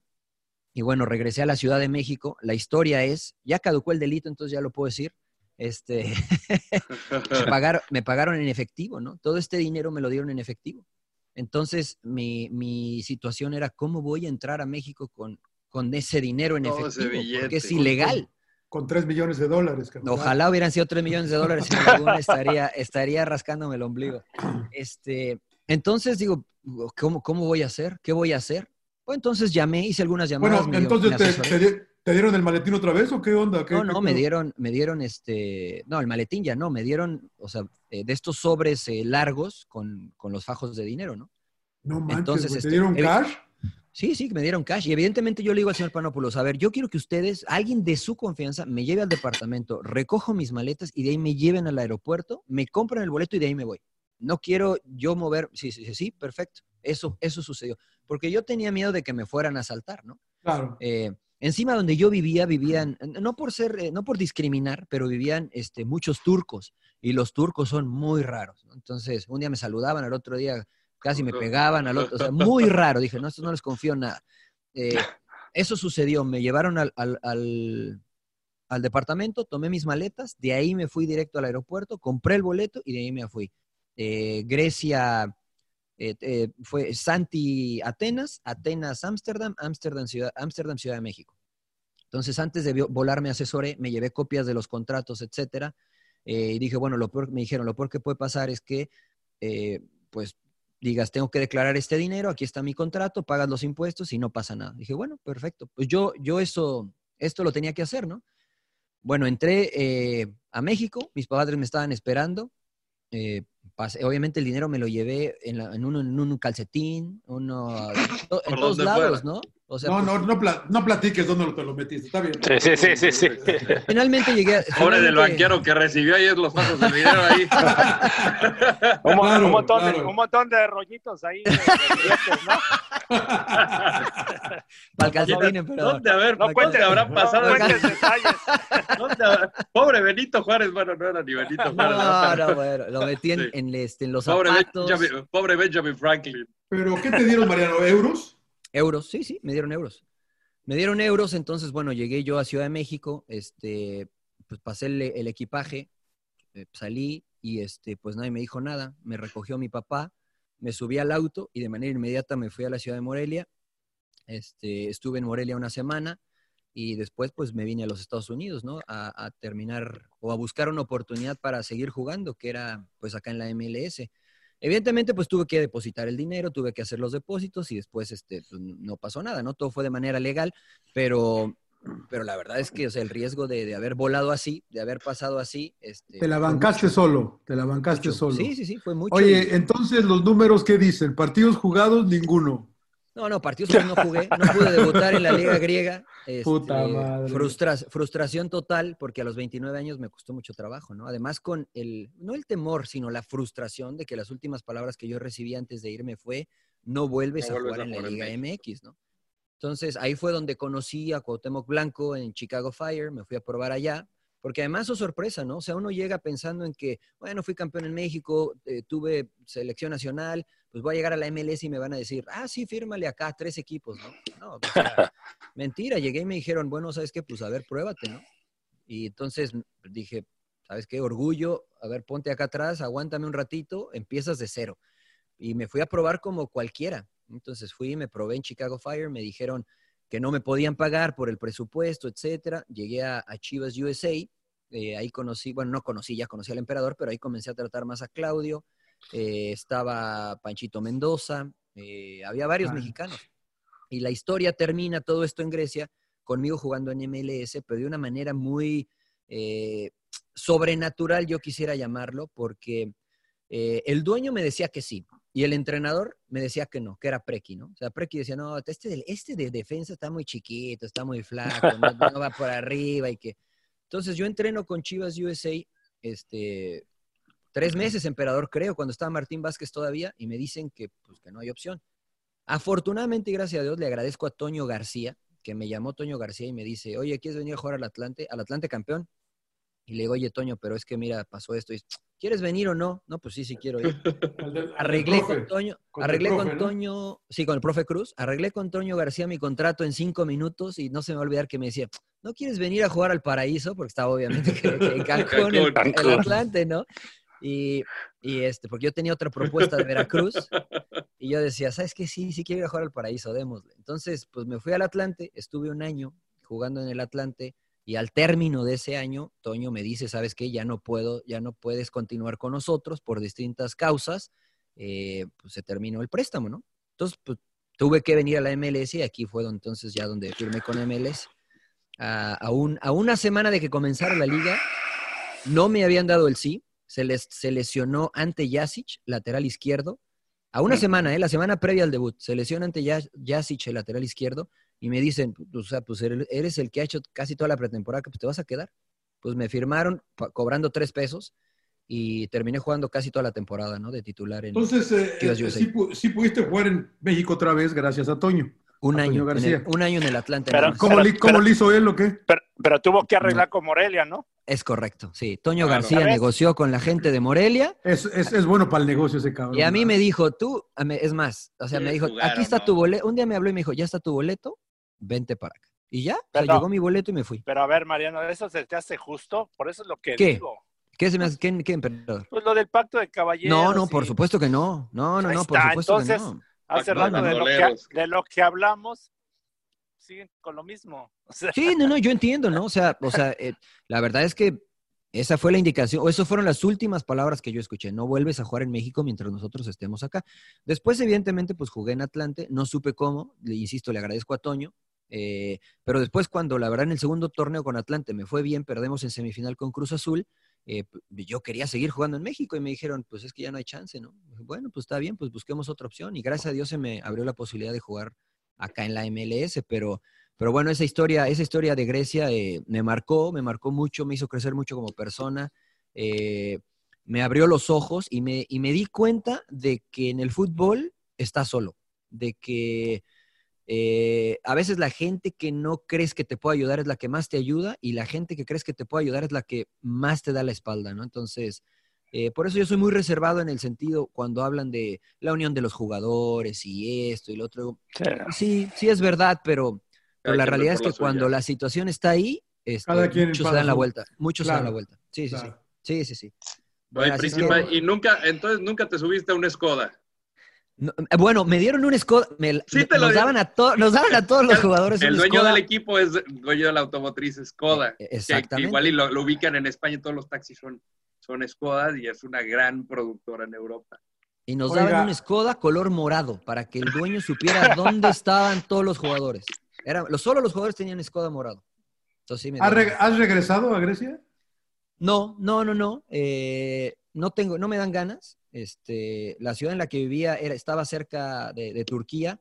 y bueno, regresé a la Ciudad de México. La historia es, ya caducó el delito, entonces ya lo puedo decir. Este, me, pagaron, me pagaron en efectivo, ¿no? Todo este dinero me lo dieron en efectivo. Entonces, mi, mi situación era, ¿cómo voy a entrar a México con, con ese dinero en efectivo? Porque es ilegal con 3 millones de dólares. Ojalá hubieran sido 3 millones de dólares y alguna estaría, estaría rascándome el ombligo. Este, entonces digo, ¿cómo, ¿cómo voy a hacer? ¿Qué voy a hacer? Pues entonces llamé, hice algunas llamadas. Bueno, entonces te, dieron el maletín otra vez o qué onda? no, no, me dieron, me dieron este, no, el maletín ya no, me dieron, o sea, eh, de estos sobres eh, largos con, con, los fajos de dinero, ¿no? No manches, entonces, ¿te este, dieron cash? Sí, sí, me dieron cash. Y evidentemente yo le digo al señor Panopoulos, a ver, yo quiero que ustedes, alguien de su confianza, me lleve al departamento, recojo mis maletas y de ahí me lleven al aeropuerto, me compran el boleto y de ahí me voy. No quiero yo mover, sí, sí, sí, perfecto. Eso, eso sucedió. Porque yo tenía miedo de que me fueran a asaltar, ¿no? Claro. Eh, encima donde yo vivía, vivían, no por ser, eh, no por discriminar, pero vivían este, muchos turcos. Y los turcos son muy raros. Entonces, un día me saludaban, al otro día casi me pegaban al otro, o sea, muy raro. Dije, no, esto no les confío nada. Eh, eso sucedió, me llevaron al, al, departamento, tomé mis maletas, de ahí me fui directo al aeropuerto, compré el boleto y de ahí me fui. Eh, Grecia, eh, fue Santi Atenas, Atenas Ámsterdam, Ámsterdam Ciudad, Ámsterdam Ciudad de México. Entonces, antes de volar me asesoré, me llevé copias de los contratos, etcétera, y dije, bueno, lo peor, me dijeron, lo peor que puede pasar es que, pues, digas, tengo que declarar este dinero, aquí está mi contrato, pagas los impuestos y no pasa nada. Dije, bueno, perfecto. Pues yo, yo eso, esto lo tenía que hacer, ¿no? Bueno, entré eh, a México, mis padres me estaban esperando. eh, pasé- obviamente el dinero me lo llevé en, la- en, un calcetín, uno, en todos lados, fuera. ¿no? O sea, No, pues, no, no, pla- no platiques dónde te lo metiste. Está bien. Sí, sí, sí, sí, sí. finalmente llegué. a- Pobre del banquero que recibió ayer los pasos de dinero ahí. Un, mo- Claro, un montón de, un montón de rollitos ahí. de- de billetes, ¿no? Para el calcetín, emperador. ¿Dónde, a ver, No ¿dónde cuentes, habrá no pasado? cuentes detalles. ¿Dónde habrá- Pobre Benito Juárez, bueno, no era ni Benito Juárez. No, ¿no? no, bueno, lo metí en, Sí. en, este, en los Pobre zapatos. Benjamin, pobre Benjamin Franklin. ¿Pero qué te dieron, Mariano? ¿Euros? Euros, sí, sí, me dieron euros. Me dieron euros, entonces, bueno, llegué yo a Ciudad de México, este, pues pasé el, equipaje, eh, salí y este, pues nadie me dijo nada. Me recogió mi papá, me subí al auto y de manera inmediata me fui a la ciudad de Morelia. Este, estuve en Morelia una semana y después pues me vine a los Estados Unidos, ¿no? A, a terminar o a buscar una oportunidad para seguir jugando, que era pues acá en la MLS. Evidentemente, pues tuve que depositar el dinero, tuve que hacer los depósitos y después este, pues, no pasó nada, ¿no? Todo fue de manera legal, pero, pero la verdad es que o sea, el riesgo de, de haber volado así, de haber pasado así... Este, Te la bancaste mucho, solo. Te la bancaste mucho. solo. Sí, sí, sí, fue mucho. Oye, entonces los números, ¿qué dicen? Partidos jugados, ninguno. No, no, partidos que no jugué, no pude debutar en la liga griega. este, Puta madre. frustra- frustración total, porque a los 29 años me costó mucho trabajo, ¿no? Además con el, no el temor, sino la frustración de que las últimas palabras que yo recibí antes de irme fue, no vuelves No a vuelves jugar a en la Liga MX, ¿no? Entonces ahí fue donde conocí a Cuauhtémoc Blanco en Chicago Fire, me fui a probar allá, porque además es sorpresa, ¿no? O sea, uno llega pensando en que, bueno, fui campeón en México, eh, tuve selección nacional, pues voy a llegar a la MLS y me van a decir, ah, sí, fírmale acá tres equipos, ¿no? No, o sea, mentira, llegué y me dijeron, bueno, ¿sabes qué? Pues a ver, pruébate, ¿no? Y entonces dije, ¿sabes qué? Orgullo, a ver, ponte acá atrás, aguántame un ratito, empiezas de cero. Y me fui a probar como cualquiera. Entonces fui, me probé en Chicago Fire, me dijeron que no me podían pagar por el presupuesto, etcétera. Llegué a, a Chivas USA, eh, ahí conocí, bueno, no conocí, ya conocí al emperador, pero ahí comencé a tratar más a Claudio. Eh, estaba Panchito Mendoza, eh, había varios Ah. mexicanos. Y la historia termina todo esto en Grecia, conmigo jugando en MLS, pero de una manera muy sobrenatural, yo quisiera llamarlo, porque el dueño me decía que sí, y el entrenador me decía que no, que era Preki, ¿no? O sea, Preki decía, no, este, del- este de defensa está muy chiquito, está muy flaco, no, no va por arriba y que... Entonces yo entreno con Chivas USA, este, tres meses, emperador, creo, cuando estaba Martín Vázquez todavía, y me dicen que, pues, que no hay opción. Afortunadamente y gracias a Dios le agradezco a Toño García, que me llamó Toño García y me dice, oye, ¿quieres venir a jugar al Atlante, al Atlante campeón? Y le digo, oye, Toño, pero es que mira, pasó esto. Y, ¿Quieres venir o no? No, pues sí, sí quiero ir. Arreglé profe. con Toño, Con arreglé profe, con ¿no? Toño, sí, con el profe Cruz, arreglé con Toño García mi contrato en cinco minutos y no se me va a olvidar que me decía, ¿no quieres venir a jugar al paraíso? Porque estaba obviamente que- que en Cancún, el, el Atlante, ¿no? Y, y este, porque yo tenía otra propuesta de Veracruz y yo decía, ¿sabes qué? Sí, sí quiero ir a jugar al paraíso, démosle. Entonces, pues me fui al Atlante, estuve un año jugando en el Atlante y al término de ese año, Toño me dice, ¿sabes qué? Ya no puedo, ya no puedes continuar con nosotros por distintas causas. Eh, pues se terminó el préstamo, ¿no? Entonces, pues tuve que venir a la MLS y aquí fue donde, entonces ya donde firmé con MLS. A, a un- a una semana de que comenzara la liga, no me habían dado el sí. Se, les, se lesionó ante Jasic, lateral izquierdo. A una semana, ¿eh? la semana previa al debut, se lesiona ante Jasic, el lateral izquierdo, y me dicen, o sea, pues eres el que ha hecho casi toda la pretemporada, que pues te vas a quedar. Pues me firmaron cobrando tres pesos y terminé jugando casi toda la temporada, ¿no? De titular en Entonces, eh, eh, sí, pu- sí pudiste jugar en México otra vez gracias a Toño. un a año, en García. el- un año en el Atlante. Pero-. ¿Cómo, Pero- cómo pero- le hizo él o qué? Pero, pero tuvo que arreglar con Morelia, ¿no? Es correcto, sí. Toño Claro. García negoció con la gente de Morelia Es, es, es bueno para el negocio ese cabrón. y a mí me dijo, tú, a mí- es más, o sea, Sí, me dijo, jugaron, aquí está ¿no? tu boleto. Un día me habló y me dijo, ya está tu boleto, vente para acá. Y ya, o sea, Pero- llegó mi boleto y me fui. Pero a ver, Mariano, ¿eso se te hace justo? Por eso es lo que ¿Qué? digo. ¿Qué se me hace? ¿Qué, qué emperador? Pues lo del pacto de caballeros. No, no, por supuesto que no. No, no, no, por supuesto entonces- que no. Hace rato de lo, que, de lo que hablamos, siguen con lo mismo. O sea, Sí, no, no, yo entiendo, ¿no? O sea, o sea, eh, la verdad es que esa fue la indicación, o esas fueron las últimas palabras que yo escuché. No vuelves a jugar en México mientras nosotros estemos acá. Después, evidentemente, pues jugué en Atlante, no supe cómo, le insisto, le agradezco a Toño, Eh, pero después, cuando la verdad en el segundo torneo con Atlante me fue bien, perdemos en semifinal con Cruz Azul, eh, yo quería seguir jugando en México y me dijeron, pues es que ya no hay chance, ¿no? Bueno, pues está bien, pues busquemos otra opción. Y gracias a Dios se me abrió la posibilidad de jugar acá en la MLS, pero, pero bueno, esa historia, esa historia de Grecia eh, me marcó, me marcó mucho, me hizo crecer mucho como persona, me abrió los ojos y me, y me di cuenta de que en el fútbol está solo, de que eh, a veces la gente que no crees que te puede ayudar es la que más te ayuda y la gente que crees que te puede ayudar es la que más te da la espalda, ¿no? Entonces, eh, por eso yo soy muy reservado en el sentido cuando hablan de la unión de los jugadores y esto y lo otro. Sí, sí es verdad, pero, la realidad es que cuando la situación está ahí, este, muchos se dan la vuelta. Muchos se dan la vuelta. Sí, sí, sí. Sí, sí, sí. y nunca, entonces nunca te subiste a una Skoda. Eh, bueno, me dieron un Skoda. nos, daban a nos daban a todos los jugadores. El dueño del equipo es dueño de la automotriz Skoda. Eh, exactamente. igual y lo, ubican en España, todos los taxis son, son Skoda y es una gran productora en Europa. Y nos daban un Skoda color morado para que el dueño supiera dónde estaban todos los jugadores. Era, solo los jugadores tenían Skoda morado. ¿Has, regresado a Grecia? No, no, no, no. Eh, no tengo, no me dan ganas. Este, la ciudad en la que vivía era, estaba cerca de, Turquía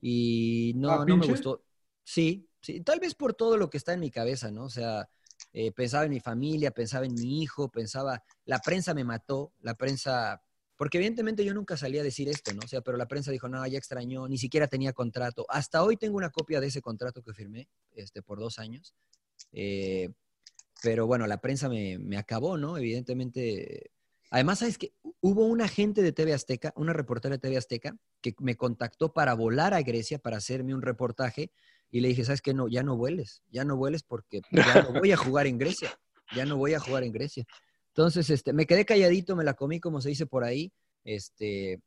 y no, ah, no me gustó. Sí, sí, tal vez por todo lo que está en mi cabeza, ¿no? O sea, eh, pensaba en mi familia, pensaba en mi hijo, pensaba, la prensa me mató, la prensa, porque evidentemente yo nunca salía a decir esto, ¿no? O sea, pero la prensa dijo, no, ya extrañó, ni siquiera tenía contrato. Hasta hoy tengo una copia de ese contrato que firmé, este, por dos años. Eh, pero bueno, la prensa me, me acabó, ¿no? Evidentemente Además, ¿sabes que Hubo una agente de TV Azteca, una reportera de TV Azteca, que me contactó para volar a Grecia para hacerme un reportaje y le dije, ¿sabes qué? No, ya no vueles, ya no vueles porque ya no voy a jugar en Grecia, ya no voy a jugar en Grecia. Entonces, este, me quedé calladito, me la comí como se dice por ahí, este,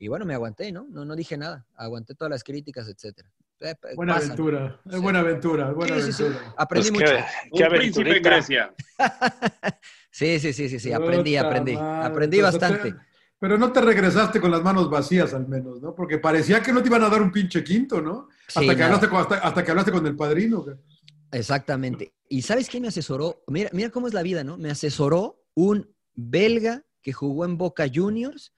y bueno, me aguanté, ¿no? No, no dije nada, aguanté todas las críticas, etcétera. Eh, buena aventura, es buena aventura, buena aventura. Aprendí pues mucho. Qué, un príncipe en Grecia. sí, sí, sí, sí, sí, aprendí, aprendí. Aprendí bastante. pero no te regresaste con las manos vacías al menos, ¿no? Porque parecía que no te iban a dar un pinche quinto, ¿no? Hasta, que, hablaste con, hasta, que hablaste con el padrino. Exactamente. ¿Y sabes quién me asesoró? Mira, mira cómo es la vida, ¿no? Me asesoró un belga que jugó en Boca Juniors,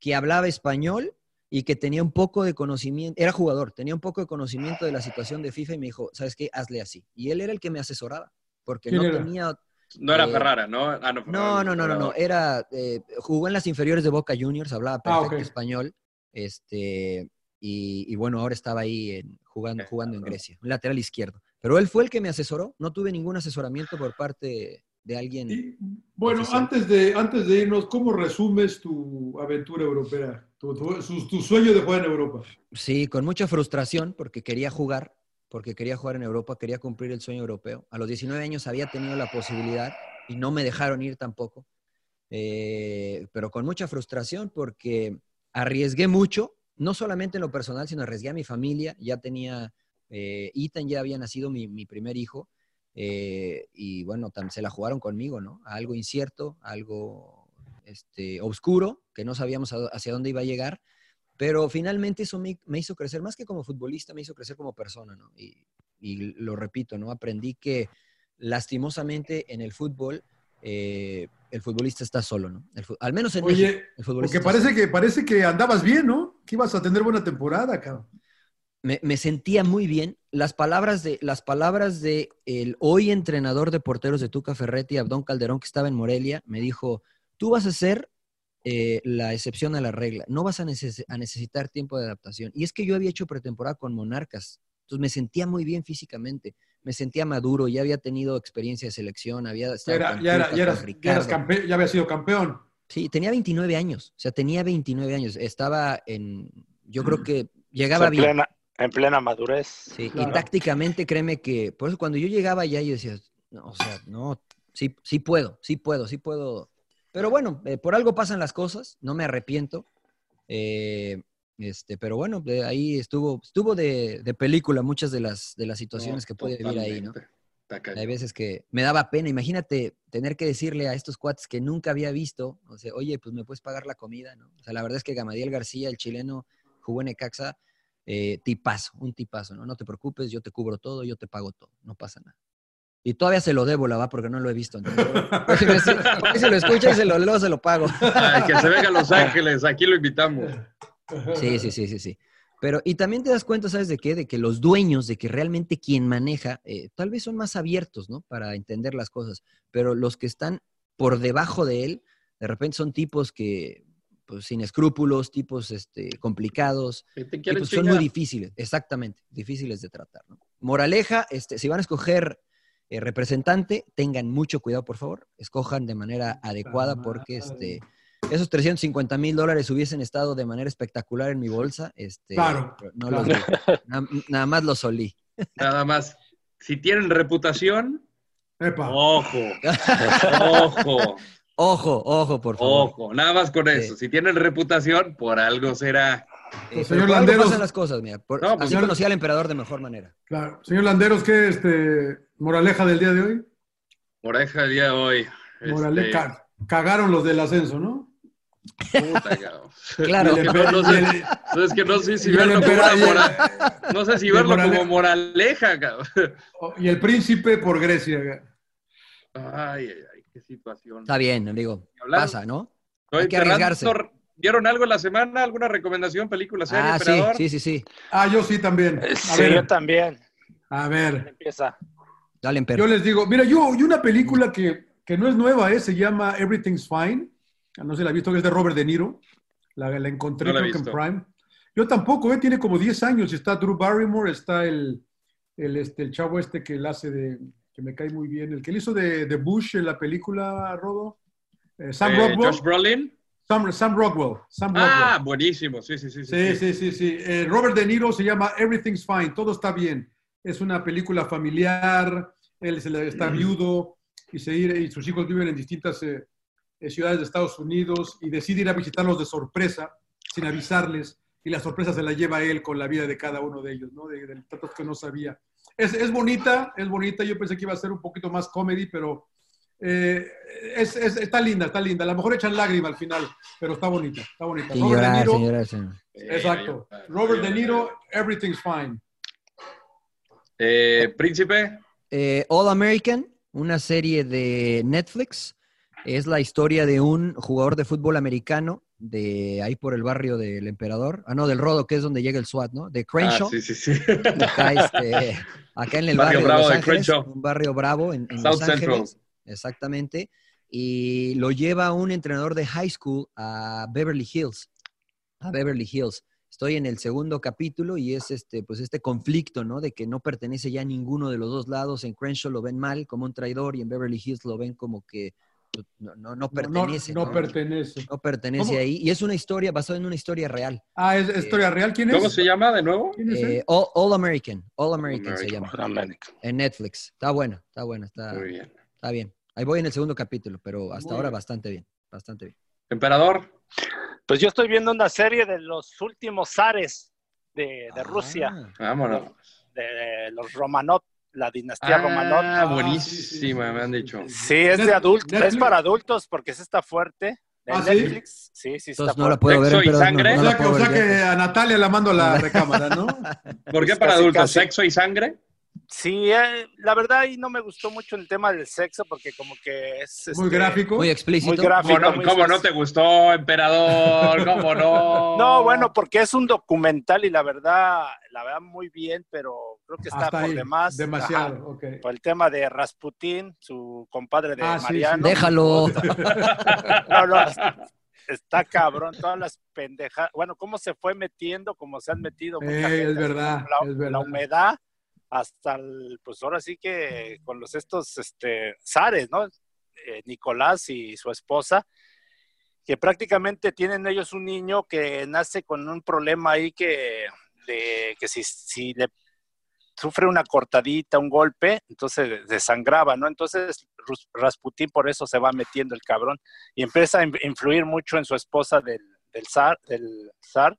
que hablaba español y que tenía un poco de conocimiento, era jugador, tenía un poco de conocimiento de la situación de FIFA y me dijo, ¿sabes qué? Hazle así. Y él era el que me asesoraba, porque no tenía... No era eh, Ferrara, ¿no? Ah, no, no, no, no, no, era, eh, jugó en las inferiores de Boca Juniors, hablaba ah, perfecto español, este, y, bueno, ahora estaba ahí jugando, jugando en Grecia, un lateral izquierdo. Pero él fue el que me asesoró, no tuve ningún asesoramiento por parte de alguien. bueno, antes de, antes de irnos, ¿cómo resumes tu aventura europea? Tu, sueño de jugar en Europa. Sí, con mucha frustración porque quería jugar, porque quería jugar en Europa, quería cumplir el sueño europeo. A los 19 años había tenido la posibilidad y no me dejaron ir tampoco. Eh, pero con mucha frustración porque arriesgué mucho, no solamente en lo personal, sino arriesgué a mi familia. Ya tenía, eh, Ethan ya había nacido mi, mi primer hijo eh, y bueno, se la jugaron conmigo, ¿no? algo incierto, algo este, oscuro, que no sabíamos hacia dónde iba a llegar, pero finalmente eso me, hizo crecer, más que como futbolista, me hizo crecer como persona, ¿no? Y, lo repito, ¿no? Aprendí que lastimosamente en el fútbol, eh, el futbolista está solo, ¿no? al menos en Oye, el futbolista. Porque parece que, parece que andabas bien, ¿no? Que ibas a tener buena temporada, cabrón me, sentía muy bien. Las palabras de, las palabras de el hoy entrenador de porteros de Tuca Ferretti, Abdón Calderón, que estaba en Morelia, me dijo, tú vas a ser eh, la excepción a la regla, no vas a, necesitar tiempo de adaptación. Y es que yo había hecho pretemporada con Monarcas, entonces me sentía muy bien físicamente, me sentía maduro, ya había tenido experiencia de selección, había estado ya, ya, ya, había sido campeón. Sí, tenía 29 años, o sea, tenía 29 años, estaba en, yo creo que llegaba bien. En plena madurez. Sí, y tácticamente créeme que, por eso cuando yo llegaba allá yo decía, no, o sea, no, sí, sí puedo, sí puedo, sí puedo. Pero bueno, eh, por algo pasan las cosas, no me arrepiento. Eh, este, pero bueno, ahí estuvo, estuvo de, película muchas de las, de las situaciones que puede vivir ahí, ¿no? Hay veces que me daba pena, imagínate tener que decirle a estos cuates que nunca había visto, o sea, oye, pues me puedes pagar la comida, ¿no? O sea, la verdad es que Gamadiel García, el chileno, jugó en Ecaxa, eh, tipazo, un tipazo, ¿no? No te preocupes, yo te cubro todo, yo te pago todo, no pasa nada. Y todavía se lo debo, la va, porque no lo he visto. entonces, si, lo escucha y se lo, se lo pago. Ay, que se venga a Los Ángeles, aquí lo invitamos. Sí, sí, sí, sí, sí. Pero, y también te das cuenta, ¿sabes de qué? De que los dueños, de que realmente quien maneja, eh, tal vez son más abiertos, ¿no? Para entender las cosas. Pero los que están por debajo de él, de repente son tipos que, pues, sin escrúpulos, tipos este, complicados, Que te tipos que son muy difíciles, exactamente, difíciles de tratar, ¿no? Moraleja, este, si van a escoger eh, representante, tengan mucho cuidado, por favor, escojan de manera adecuada porque este, esos 350 mil dólares hubiesen estado de manera espectacular en mi bolsa. Este, Claro, No claro. los vi. Na- nada más los solí. Nada más. Si tienen reputación, Epa. ojo. Ojo. Ojo, ojo, por favor. Ojo. Nada más con eso. Si tienen reputación, por algo será. Eh, señor pero por algo Landeros- pasan las cosas, mira. por- No, pues así ya- conocí al emperador de mejor manera. Claro. Señor Landeros, ¿qué este, moraleja del día de hoy? Moreja el día de hoy. Moraleja. Este, Cagaron los del ascenso, ¿no? puta, cabrón. Claro. Que no, no sé, no, es que no sé si verlo como emperador- una mora- no sé si verlo como moraleja, cabrón. y el príncipe por Grecia. Ay, ay, ay, qué situación. Está bien, amigo. Hablando- Pasa, ¿no? Estoy hay que Fernando, arriesgarse. ¿Vieron algo en la semana? ¿Alguna recomendación? ¿Película, serie, Ah, sí, emperador? sí, sí, sí. Ah, yo sí también. A Sí, ver, yo también. a ver. Empieza. Dale, Yo emperador. les digo, mira, yo y una película que, que no es nueva, ¿eh? se llama Everything's Fine. No sé si la he visto, que es de Robert De Niro. La, la encontré No la en. Prime. Yo tampoco, ¿eh? tiene como 10 años. Está Drew Barrymore, está el, el, este, el chavo este que él hace de, que me cae muy bien, el que él hizo de, de Bush en la película, Rodo. Eh, Sam Eh, Rockwell. Josh Brolin. Sam, Sam Rockwell. Sam Rockwell. Ah, buenísimo. Sí, sí, sí. Sí, sí, sí, sí. Eh, Robert De Niro se llama Everything's Fine, todo está bien. Es una película familiar, él se le- está viudo y, se ir- y sus hijos viven en distintas eh, eh, ciudades de Estados Unidos y decide ir a visitarlos de sorpresa, sin avisarles, y la sorpresa se la lleva él con la vida de cada uno de ellos, ¿no? De, de tantos que no sabía. Es, es bonita, es bonita. Yo pensé que iba a ser un poquito más comedy, pero eh, es- es- está linda, está linda. A lo mejor echan lágrima al final, pero está bonita, está bonita. Sin Robert De Niro- llorar. Exacto. Robert De Niro, Everything's Fine. Eh, Príncipe. Eh, All American, una serie de Netflix. Es la historia de un jugador de fútbol americano de ahí por el barrio del Emperador. Ah, no, del Rodo, que es donde llega el SWAT, ¿no? De Crenshaw. Ah, sí, sí, sí. Acá, este, acá en el Barrio barrio, bravo de Los Ángeles, Crenshaw. un barrio bravo en, en South Los Central. Ángeles. Exactamente. Y lo lleva un entrenador de high school a Beverly Hills. A Beverly Hills. Estoy en el segundo capítulo y es este, pues este conflicto, ¿no? De que no pertenece ya a ninguno de los dos lados. En Crenshaw lo ven mal como un traidor y en Beverly Hills lo ven como que no, no, no No, pertenece. no ¿no? pertenece. No pertenece ¿Cómo? ahí. Y es una historia basada en una historia real. Ah, ¿es historia real? ¿Quién es? ¿Cómo se llama de nuevo? ¿Quién es él? Eh, All, All American. All American se American. llama. En Netflix. Está buena, está buena, está, Muy bien. está bien. Ahí voy en el segundo capítulo, pero hasta Muy ahora bien. bastante bien. Bastante bien. Emperador. Pues yo estoy viendo una serie de los últimos zares de, de Rusia, Ah, Vámonos. de, de los Romanov, la dinastía Romanov. Ah, buenísima, me han dicho. Sí, es de adultos, es para adultos porque sí está fuerte. ¿Ah, sí? Netflix, sí, sí está Entonces no fuerte. la puedo ver, Sexo y pero sangre. no o la sea, que, puedo o sea ver que ya. a Natalia la mando a la recámara, ¿no? ¿Por qué Pues para casi, adultos? casi. ¿Sexo y sangre? Sí, eh, la verdad ahí no me gustó mucho el tema del sexo porque como que es Muy este, gráfico. Muy explícito. muy gráfico. ¿Cómo no, muy cómo no te gustó, emperador? ¿Cómo no? No, bueno, porque es un documental y la verdad, la verdad muy bien, pero creo que está Hasta por ahí. demás. Demasiado, Ajá. ok. Por el tema de Rasputín, su compadre de Ah, sí, sí. Mariano. Déjalo. No, no, está cabrón, todas las pendejadas. Bueno, cómo se fue metiendo, cómo se han metido. Eh, gente, es verdad, La, es verdad. la humedad hasta el, pues ahora sí que con los estos, este, zares, ¿no? Eh, Nicolás y su esposa, que prácticamente tienen ellos un niño que nace con un problema ahí que, que si, si le sufre una cortadita, un golpe, entonces desangraba, ¿no? Entonces Rasputín por eso se va metiendo el cabrón y empieza a in- influir mucho en su esposa del, del zar, del zar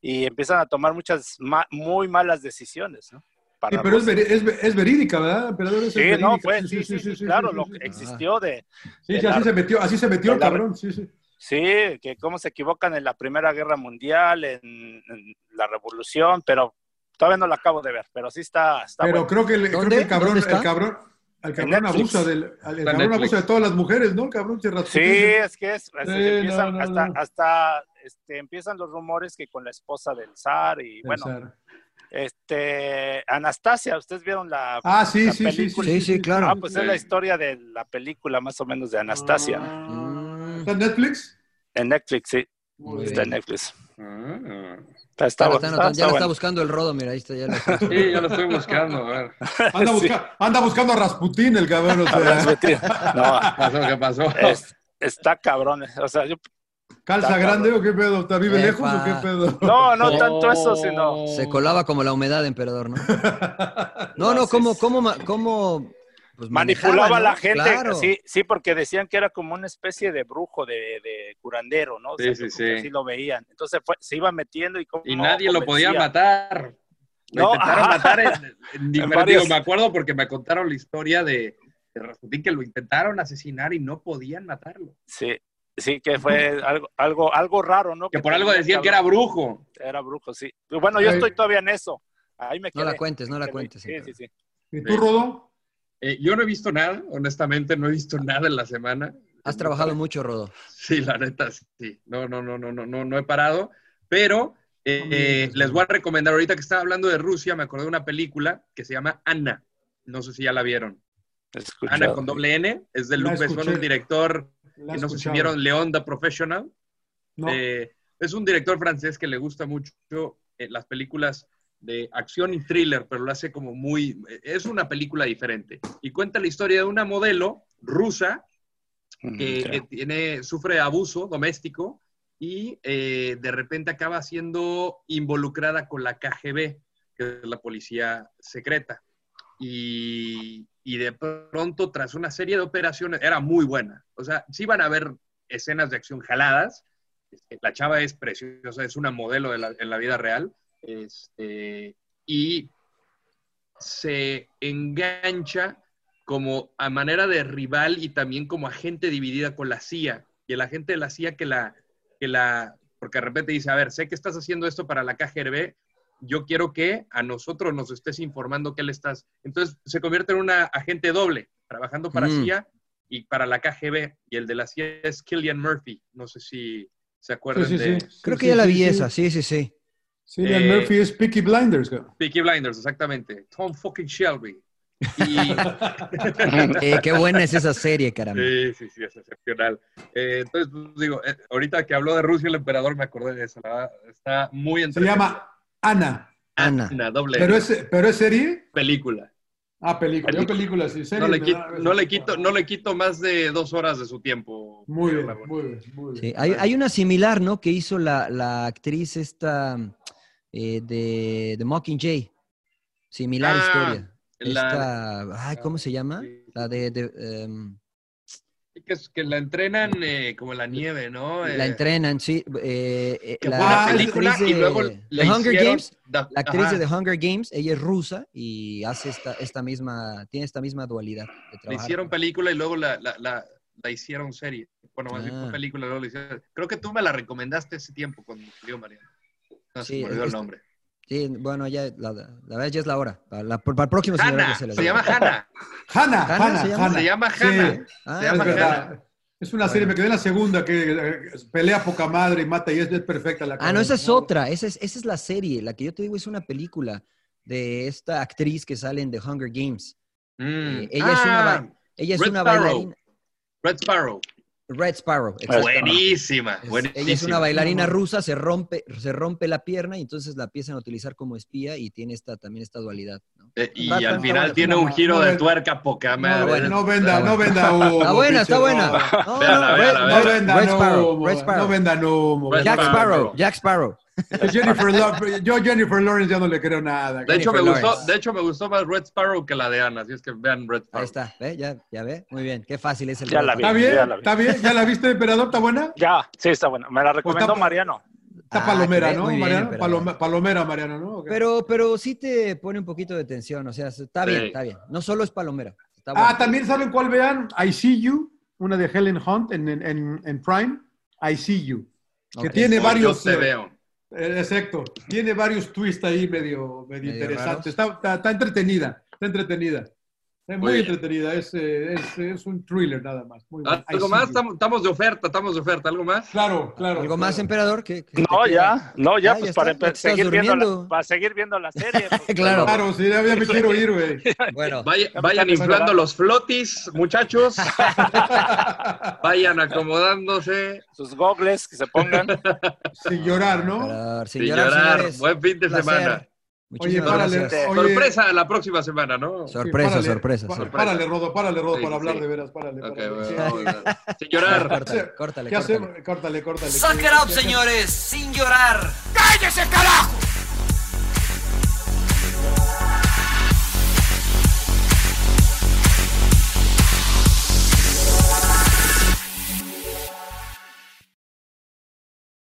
y empiezan a tomar muchas muy malas decisiones, ¿no? Para Sí, pero es, es, es verídica, ¿verdad? Emperador, es Sí, verídica. no, pues, sí, sí, sí, claro, lo que sí. existió de... Sí, de sí, así se metió, así se metió el la- cabrón, sí, sí. Sí, que cómo se equivocan en la Primera Guerra Mundial, en, en la Revolución, pero todavía no la acabo de ver, pero sí está. está Pero bueno. creo que, el, creo que el cabrón, el cabrón, el cabrón abusa del, el cabrón abusa de todas las mujeres, ¿no? El cabrón se Sí, es que es, es- Sí, empiezan no, no, hasta, no. hasta este, empiezan los rumores que con la esposa del zar y bueno, zar. Este Anastasia, ustedes vieron la, Ah, sí, la sí, sí, película? sí, sí, claro. Ah, pues es la Sí. historia de la película más o menos de Anastasia. ¿Está en Netflix? En Netflix, sí. Muy está bien. en Netflix. Ah. Está, está Ya, lo bueno, está está- anotando, está ya está bueno. buscando el rodo, mira, ahí está. Ya lo Sí, yo lo estoy buscando, a ver. Anda, busca- anda buscando a Rasputín, el cabrón. O sea. No, ¿Qué pasó? ¿Qué pasó? es- está cabrón. O sea, yo ¿Calza Está grande o qué pedo? ¿Te vive Epa. lejos o qué pedo? No, no tanto eso, sino. Se colaba como la humedad, emperador, ¿no? No, no, ¿cómo, cómo, cómo pues, manipulaba a la ¿no? gente, Claro. sí, sí, porque decían que era como una especie de brujo, de, de curandero, ¿no? O sea, Sí, sí, sí. Así lo veían. Entonces fue- se iba metiendo y como Y nadie lo podía matar. Lo No, intentaron ajá. matar en, en varios- digo, me acuerdo porque me contaron la historia de, de Rasputín que lo intentaron asesinar y no podían matarlo. Sí, sí, que fue algo, algo, algo raro, ¿no? Que por algo decían que era brujo. Era brujo, sí. Bueno, yo estoy todavía en eso. Ahí me No la quedé. cuentes, no la cuentes. Sí, sí, sí. ¿Y tú, Rodo? Eh, yo no he visto nada, honestamente, no he visto nada en la semana. Has trabajado mucho, Rodo. Sí, la neta, sí. No, no, no, no, no, no, no he parado. Pero eh, eh, les voy a recomendar, ahorita que estaba hablando de Rusia, me acordé de una película que se llama Ana. No sé si ya la vieron. Escuchado. Ana con doble N. Es de Luc Besson, un director. La que no sé si vieron the Professional. No. Eh, es un director francés que le gusta mucho eh, las películas de acción y thriller, pero lo hace como muy... Es una película diferente. Y cuenta la historia de una modelo rusa que, Mm, que tiene, sufre abuso doméstico y eh, de repente acaba siendo involucrada con la KGB, que es la policía secreta. Y, y de pronto, tras una serie de operaciones, era muy buena. O sea, sí van a haber escenas de acción jaladas. Este, La chava es preciosa, es una modelo de la- en la vida real. Este, y se engancha como a manera de rival y también como agente dividida con la CIA. Y el agente de la CIA que la, que la, porque de repente dice, a ver, sé que estás haciendo esto para la KGB, yo quiero que a nosotros nos estés informando qué le estás. Entonces se convierte en una agente doble, trabajando para Mm. CIA y para la KGB. Y el de la CIA es Killian Murphy. No sé si se acuerdan Sí, sí, de sí. Creo Sí, que sí, ya la vi sí. esa, sí, sí, sí. Cillian Eh, Murphy es Peaky Blinders. cabrón. Peaky Blinders, exactamente. Tom fucking Shelby. Y, Eh, qué buena es esa serie, caramba. Sí, sí, sí, es excepcional. Eh, entonces, pues, digo, eh, ahorita que habló de Rusia el emperador me acordé de verdad, está muy Se llama Ana. Ana. Una doble ¿Pero es, ¿Pero es serie? película. Ah, película. Yo película, sí. Serie No le, quito, no, le quito, no le quito más de dos horas de su tiempo. Muy bien, muy bien, muy bien. Sí, hay, hay una similar, ¿no? Que hizo la, la actriz esta eh, de, de Mockingjay. Similar Ah, historia. la- Esta, ay, ¿cómo se llama? La de, de, em, Que, la entrenan eh, como la nieve, ¿no? la Eh, entrenan, sí. eh, eh, que la, fue una la película actriz y de, luego de la Hunger Games, da- la actriz ajá, de The Hunger Games, ella es rusa y hace esta, esta misma, tiene esta misma dualidad de Le trabajar. hicieron película y luego la, la, la, la hicieron serie. Bueno, más bien Ah. fue película, luego la hicieron. Creo que tú me la recomendaste ese tiempo cuando salió Mariana. No se Sí, me olvidó el nombre. Sí, bueno, ya, la, la verdad ya es la hora. Para, la- para el próximo Hanna, se llama Hanna. Hanna, ¿Hanna Hanna, se llama? Hanna. Se llama Sí. Ah, se llama es es verdad. Hanna. Es una serie, me quedé en la segunda, que eh, pelea poca madre y mata y es, es perfecta la Ah, no, esa es otra. Esa es, esa es la serie. La que yo te digo es una película de esta actriz que sale en The Hunger Games. Mm. Eh, ella es una, Ah, ella es Red una Sparrow. bailarina. Red Sparrow. Red Sparrow. exacto. Buenísima, Es- buenísima. Ella es una bailarina rusa, se rompe, se rompe la pierna y entonces la empiezan a utilizar como espía y tiene esta, también esta dualidad. Eh, y al final buena. tiene un giro no de venda. tuerca poca No, madre. buena. no venda, no buena. venda humo. Está buena, está buena. No, Véala, no, véala, Red- No Sparrow, humo. Red Sparrow. No vendan humo. Red Jack Sparrow. Sparrow, Jack Sparrow. Jennifer Lawrence, yo Jennifer Lawrence ya no le creo nada. De hecho, me gustó, de hecho, me gustó más Red Sparrow que la de Ana. Así es que vean Red Sparrow. Ahí está, ¿ve? Ya, ya ve. Muy bien, qué fácil es el Ya la reto. ¿Está vi. bien? Ya la vi. ¿Está bien? ¿Ya la viste, emperador? ¿Está buena? Ya, sí, está bueno. Me la recomendó está- Mariano. Está Ah, palomera, ¿no, bien, Mariano? Paloma- palomera, Mariano, ¿no? Pero, pero sí te pone un poquito de tensión, o sea, está bien, Sí. está bien. No solo es palomera. Está Ah, bueno. también saben cuál vean, I See You, una de Helen Hunt en, en, en- en Prime. I See You, que Ok. tiene Yo varios... te eh, veo. eh, Exacto, tiene varios twists ahí medio, medio, Medio interesantes. Está, está- está entretenida, está entretenida. Está muy, entretenida, es, eh, es, es un thriller nada más. Muy ¿Algo más? You. Estamos, estamos de oferta, estamos de oferta. ¿Algo más? Claro, claro. ¿Algo más, emperador? ¿Qué, qué No, ya, no, ya, Ah, pues ya para está, seguir viendo la, para seguir viendo la serie. pues, Claro. Claro, sí, ya, me quiero ir, güey. Bueno, Vaya- vayan inflando los flotis, muchachos. vayan acomodándose. sus gogles que se pongan. Sin llorar, ¿no? sin Sin llorar. Buen fin de Placer. semana. Oye, párale. gracias. Oye, Sorpresa la próxima semana, ¿no? Sorpresa, párale, sorpresa, pa- sorpresa. Párale, Rodo, párale, Rodo, Sí, para hablar sí. de veras, párale. Ok, párale. bueno, Sí. Sin llorar. Córtale, córtale, ¿Qué córtale. hacemos? Córtale, córtale. Suck it up, señores, sin llorar. ¡Cállese, carajo!